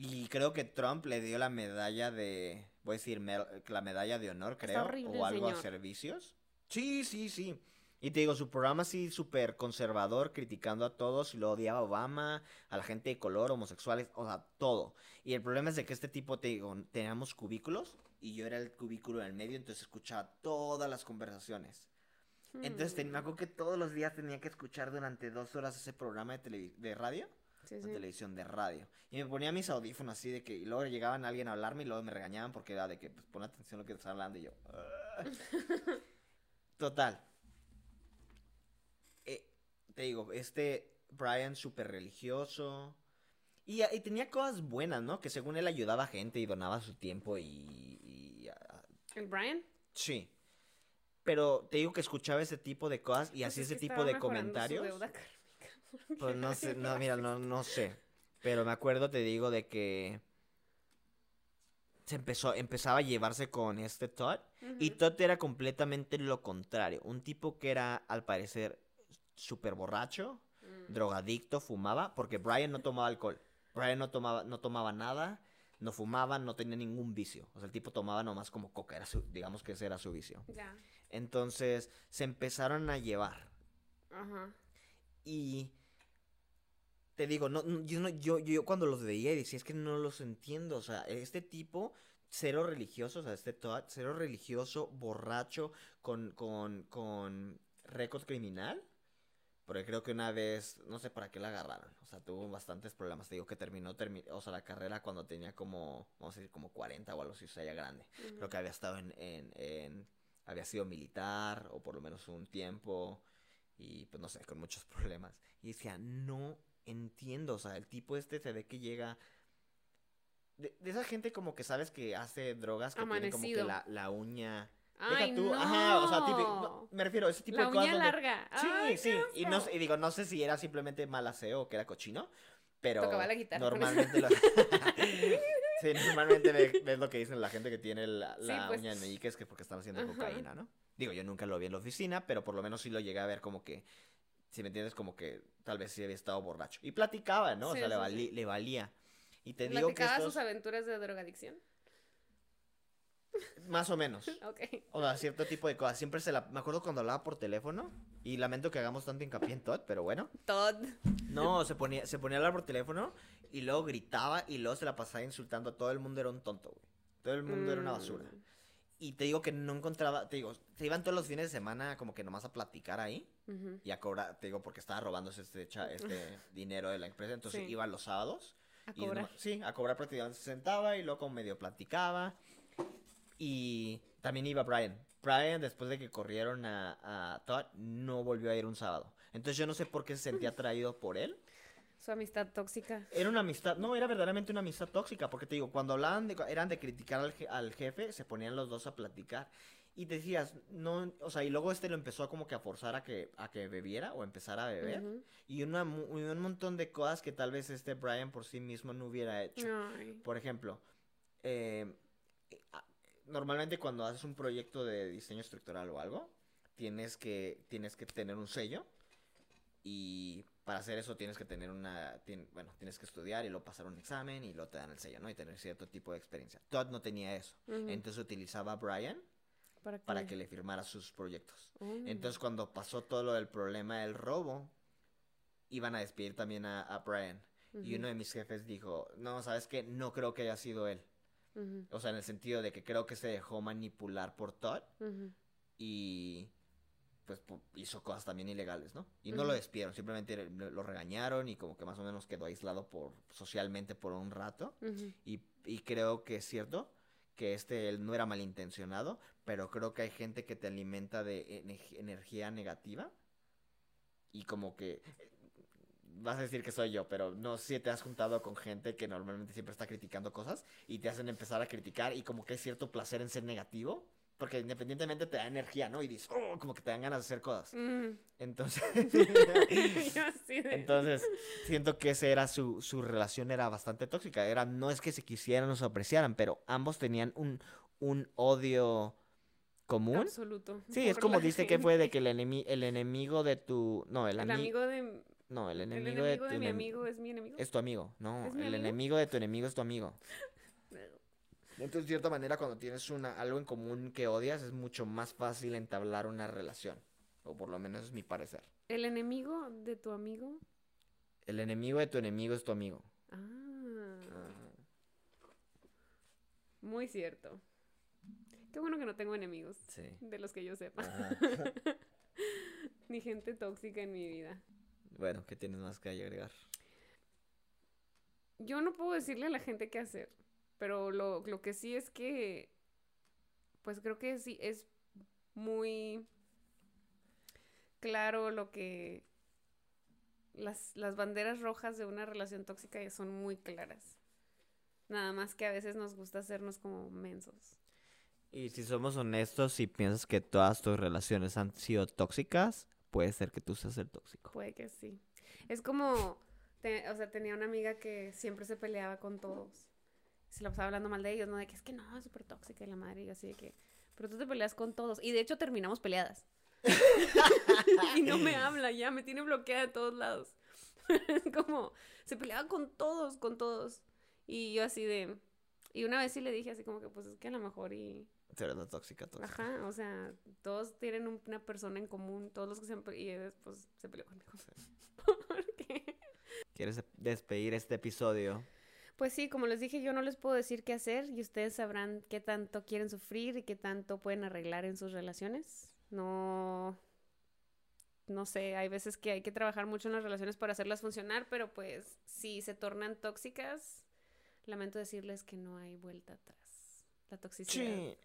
Y creo que Trump le dio la medalla de, voy a decir, me- la medalla de honor, creo, o algo a servicios. Sí, sí, sí. Y te digo, su programa así súper conservador, criticando a todos, y lo odiaba a Obama, a la gente de color, homosexuales, o sea, todo. Y el problema es de que este tipo, te digo, teníamos cubículos, y yo era el cubículo en el medio, entonces escuchaba todas las conversaciones. Entonces ten- me Hmm. acuerdo que todos los días tenía que escuchar durante dos horas ese programa de, de radio, Sí, televisión, de radio. Y me ponía mis audífonos así de que, y luego llegaban alguien a hablarme y luego me regañaban porque era de que, pues pon atención a lo que estás hablando y yo. "Ah". Total. Eh, te digo, este Brian súper religioso. Y, y tenía cosas buenas, ¿no? Que según él ayudaba a gente y donaba su tiempo y... y, ah, ¿El Brian? sí. Pero te digo que escuchaba ese tipo de cosas y Pues así es ese tipo de su comentarios. deuda Pues no sé, no, mira, no, no sé. Pero me acuerdo, te digo, de que se empezó, empezaba a llevarse con este Todd. Y Ujú. Todd era completamente lo contrario. Un tipo que era, al parecer, súper borracho, Mm. drogadicto, fumaba, porque Brian no tomaba alcohol. Brian no tomaba, no tomaba nada, no fumaba, no tenía ningún vicio. O sea, el tipo tomaba nomás como coca, era su, digamos que ese era su vicio. Ya. Entonces, se empezaron a llevar. Ajá. Y te digo, no, yo, no- yo, yo cuando los veía decía, es que no los entiendo. O sea, este tipo, cero religioso, o sea, este Todd, cero religioso, borracho, con, con, con récord criminal. Porque creo que una vez, no sé para qué la agarraron. O sea, tuvo bastantes problemas. Te digo que terminó, termi- o sea, la carrera cuando tenía como, vamos a decir, como 40 o algo así, o sea, ya grande. Creo Ujú. que había estado en, en, en- había sido militar o por lo menos un tiempo y pues no sé, con muchos problemas. Y decía, no entiendo, o sea, el tipo este se ve que llega... De, de esa gente como que sabes que hace drogas que tiene como que Amanecido. la, la uña... Ay, Deja tú, no. ajá, o sea, típico, no, me refiero a ese tipo La de cosas uña donde- larga. Sí, Ay, sí, y, no, y digo, no sé si era simplemente mal aseo o que era cochino, pero Tocaba la guitarra normalmente lo... sí, normalmente ves lo que dicen la gente que tiene la, Sí, la pues. uña en meñique es que es porque están haciendo Ajá. cocaína, ¿no? Digo, yo nunca lo vi en la oficina, pero por lo menos sí lo llegué a ver como que, si me entiendes, como que tal vez sí había estado borracho. Y platicaba, ¿no? o Sí, sea, le, sí, valí- sí. le valía. Y te digo que ¿Platicaba estos, sus aventuras de drogadicción? más o menos. Ok. O sea, cierto tipo de cosas. Siempre se la... Me acuerdo cuando hablaba por teléfono. Y lamento que hagamos tanto hincapié en Todd, pero bueno. Todd. No, se ponía, se ponía a hablar por teléfono y luego gritaba y luego se la pasaba insultando a todo el mundo. Era un tonto, güey. Todo el mundo era una basura. Y te digo que no encontraba, te digo, se iban todos los fines de semana como que nomás a platicar ahí y a cobrar, te digo, porque estaba robándose este, cha- este dinero de la empresa. Entonces Sí. iba los sábados. A y cobrar. nomás- sí, a cobrar prácticamente se sentaba y luego medio platicaba. Y también iba Brian. Brian, después de que corrieron a, a Todd, no volvió a ir un sábado. Entonces yo no sé por qué se sentía atraído por él. Su amistad tóxica. Era una amistad, no, era verdaderamente una amistad tóxica, porque te digo, cuando hablaban de, eran de criticar al, je- al jefe, se ponían los dos a platicar. Y decías, no, o sea, y luego este lo empezó a como que a forzar a que, a que bebiera o empezara a beber. Ujú. Y una, un montón de cosas que tal vez este Brian por sí mismo no hubiera hecho. Ay. Por ejemplo, eh, normalmente cuando haces un proyecto de diseño estructural o algo, tienes que, tienes que tener un sello. Y para hacer eso tienes que tener una, tien- bueno, tienes que estudiar y luego pasar un examen y luego te dan el sello, ¿no? Y tener cierto tipo de experiencia. Todd no tenía eso. Entonces utilizaba a Brian ¿Para, que le firmara sus proyectos. Entonces cuando pasó todo lo del problema del robo, iban a despedir también a, a Brian. Y uno de mis jefes dijo, no, ¿sabes qué? No creo que haya sido él. O sea, en el sentido de que creo que se dejó manipular por Todd y pues hizo cosas también ilegales, ¿no? Y no lo despidieron, simplemente lo regañaron y como que más o menos quedó aislado por socialmente por un rato. Ujú. Y, y creo que es cierto que este él no era malintencionado, pero creo que hay gente que te alimenta de enej- energía negativa y como que eh, vas a decir que soy yo, pero no sé si te has juntado con gente que normalmente siempre está criticando cosas y te hacen empezar a criticar y como que hay cierto placer en ser negativo, porque independientemente te da energía, ¿no? Y dices, oh, como que te dan ganas de hacer cosas. Mm. Entonces, entonces, siento que esa era su, su relación era bastante tóxica. Era, no es que se quisieran o se apreciaran, pero ambos tenían un, un odio común. Absoluto. Sí, es como dice que fue de que el, enemi- el enemigo de tu... No, el, El ami- amigo de... No, el El enemigo, enemigo de de tu mi amigo es mi enemigo. Es tu amigo. No, ¿Es mi el amigo? enemigo de tu enemigo es tu amigo. Entonces, de cierta manera, cuando tienes una, algo en común que odias, es mucho más fácil entablar una relación. O por lo menos es mi parecer. ¿El enemigo de tu amigo? El enemigo de tu enemigo es tu amigo. Ah, muy cierto. Qué bueno que no tengo enemigos, Sí. de los que yo sepa. Ni gente tóxica en mi vida. bueno, ¿qué tienes más que agregar? Yo no puedo decirle a la gente qué hacer, pero lo, lo que sí es que, pues creo que sí es muy claro lo que las, las banderas rojas de una relación tóxica ya son muy claras. Nada más que a veces nos gusta hacernos como mensos. Y si somos honestos y piensas que todas tus relaciones han sido tóxicas, puede ser que tú seas el tóxico. Puede que sí. Es como, te- o sea, tenía una amiga que siempre se peleaba con todos. Se la pasaba hablando mal de ellos, ¿no? De que es que no, es súper tóxica la madre, y así de que, pero tú te peleas con todos. Y de hecho terminamos peleadas. y no me habla ya, me tiene bloqueada de todos lados. es como, se peleaba con todos, con todos. Y yo así de, y una vez sí le dije así como que, pues es que a lo mejor y... Eres la tóxica, tóxica. Ajá, o sea, todos tienen un- una persona en común, todos los que se han y después se peleó conmigo. ¿Por qué? ¿Quieres despedir este episodio? Pues sí, como les dije, yo no les puedo decir qué hacer y ustedes sabrán qué tanto quieren sufrir y qué tanto pueden arreglar en sus relaciones. No, no sé, hay veces que hay que trabajar mucho en las relaciones para hacerlas funcionar, pero pues si se tornan tóxicas, lamento decirles que no hay vuelta atrás. La toxicidad. Sí.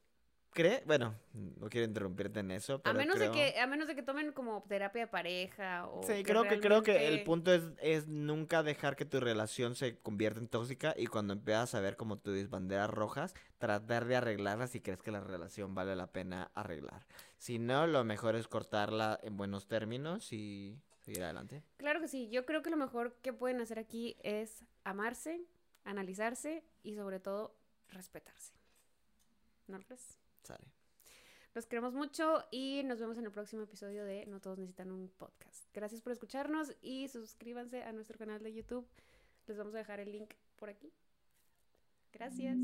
¿Cree? Bueno, no quiero interrumpirte en eso, A menos creo... de que, a menos de que tomen como terapia de pareja o Sí, creo que, creo que el punto es, es nunca dejar que tu relación se convierta en tóxica y cuando empiezas a ver como dices banderas rojas, tratar de arreglarlas si crees que la relación vale la pena arreglar. Si no, lo mejor es cortarla en buenos términos y seguir adelante. Claro que sí, yo creo que lo mejor que pueden hacer aquí es amarse, analizarse y sobre todo respetarse. ¿No lo crees? Sale. Los queremos mucho y nos vemos en el próximo episodio de No Todos Necesitan un Podcast. Gracias por escucharnos y suscríbanse a nuestro canal de YouTube. Les vamos a dejar el link por aquí. Gracias.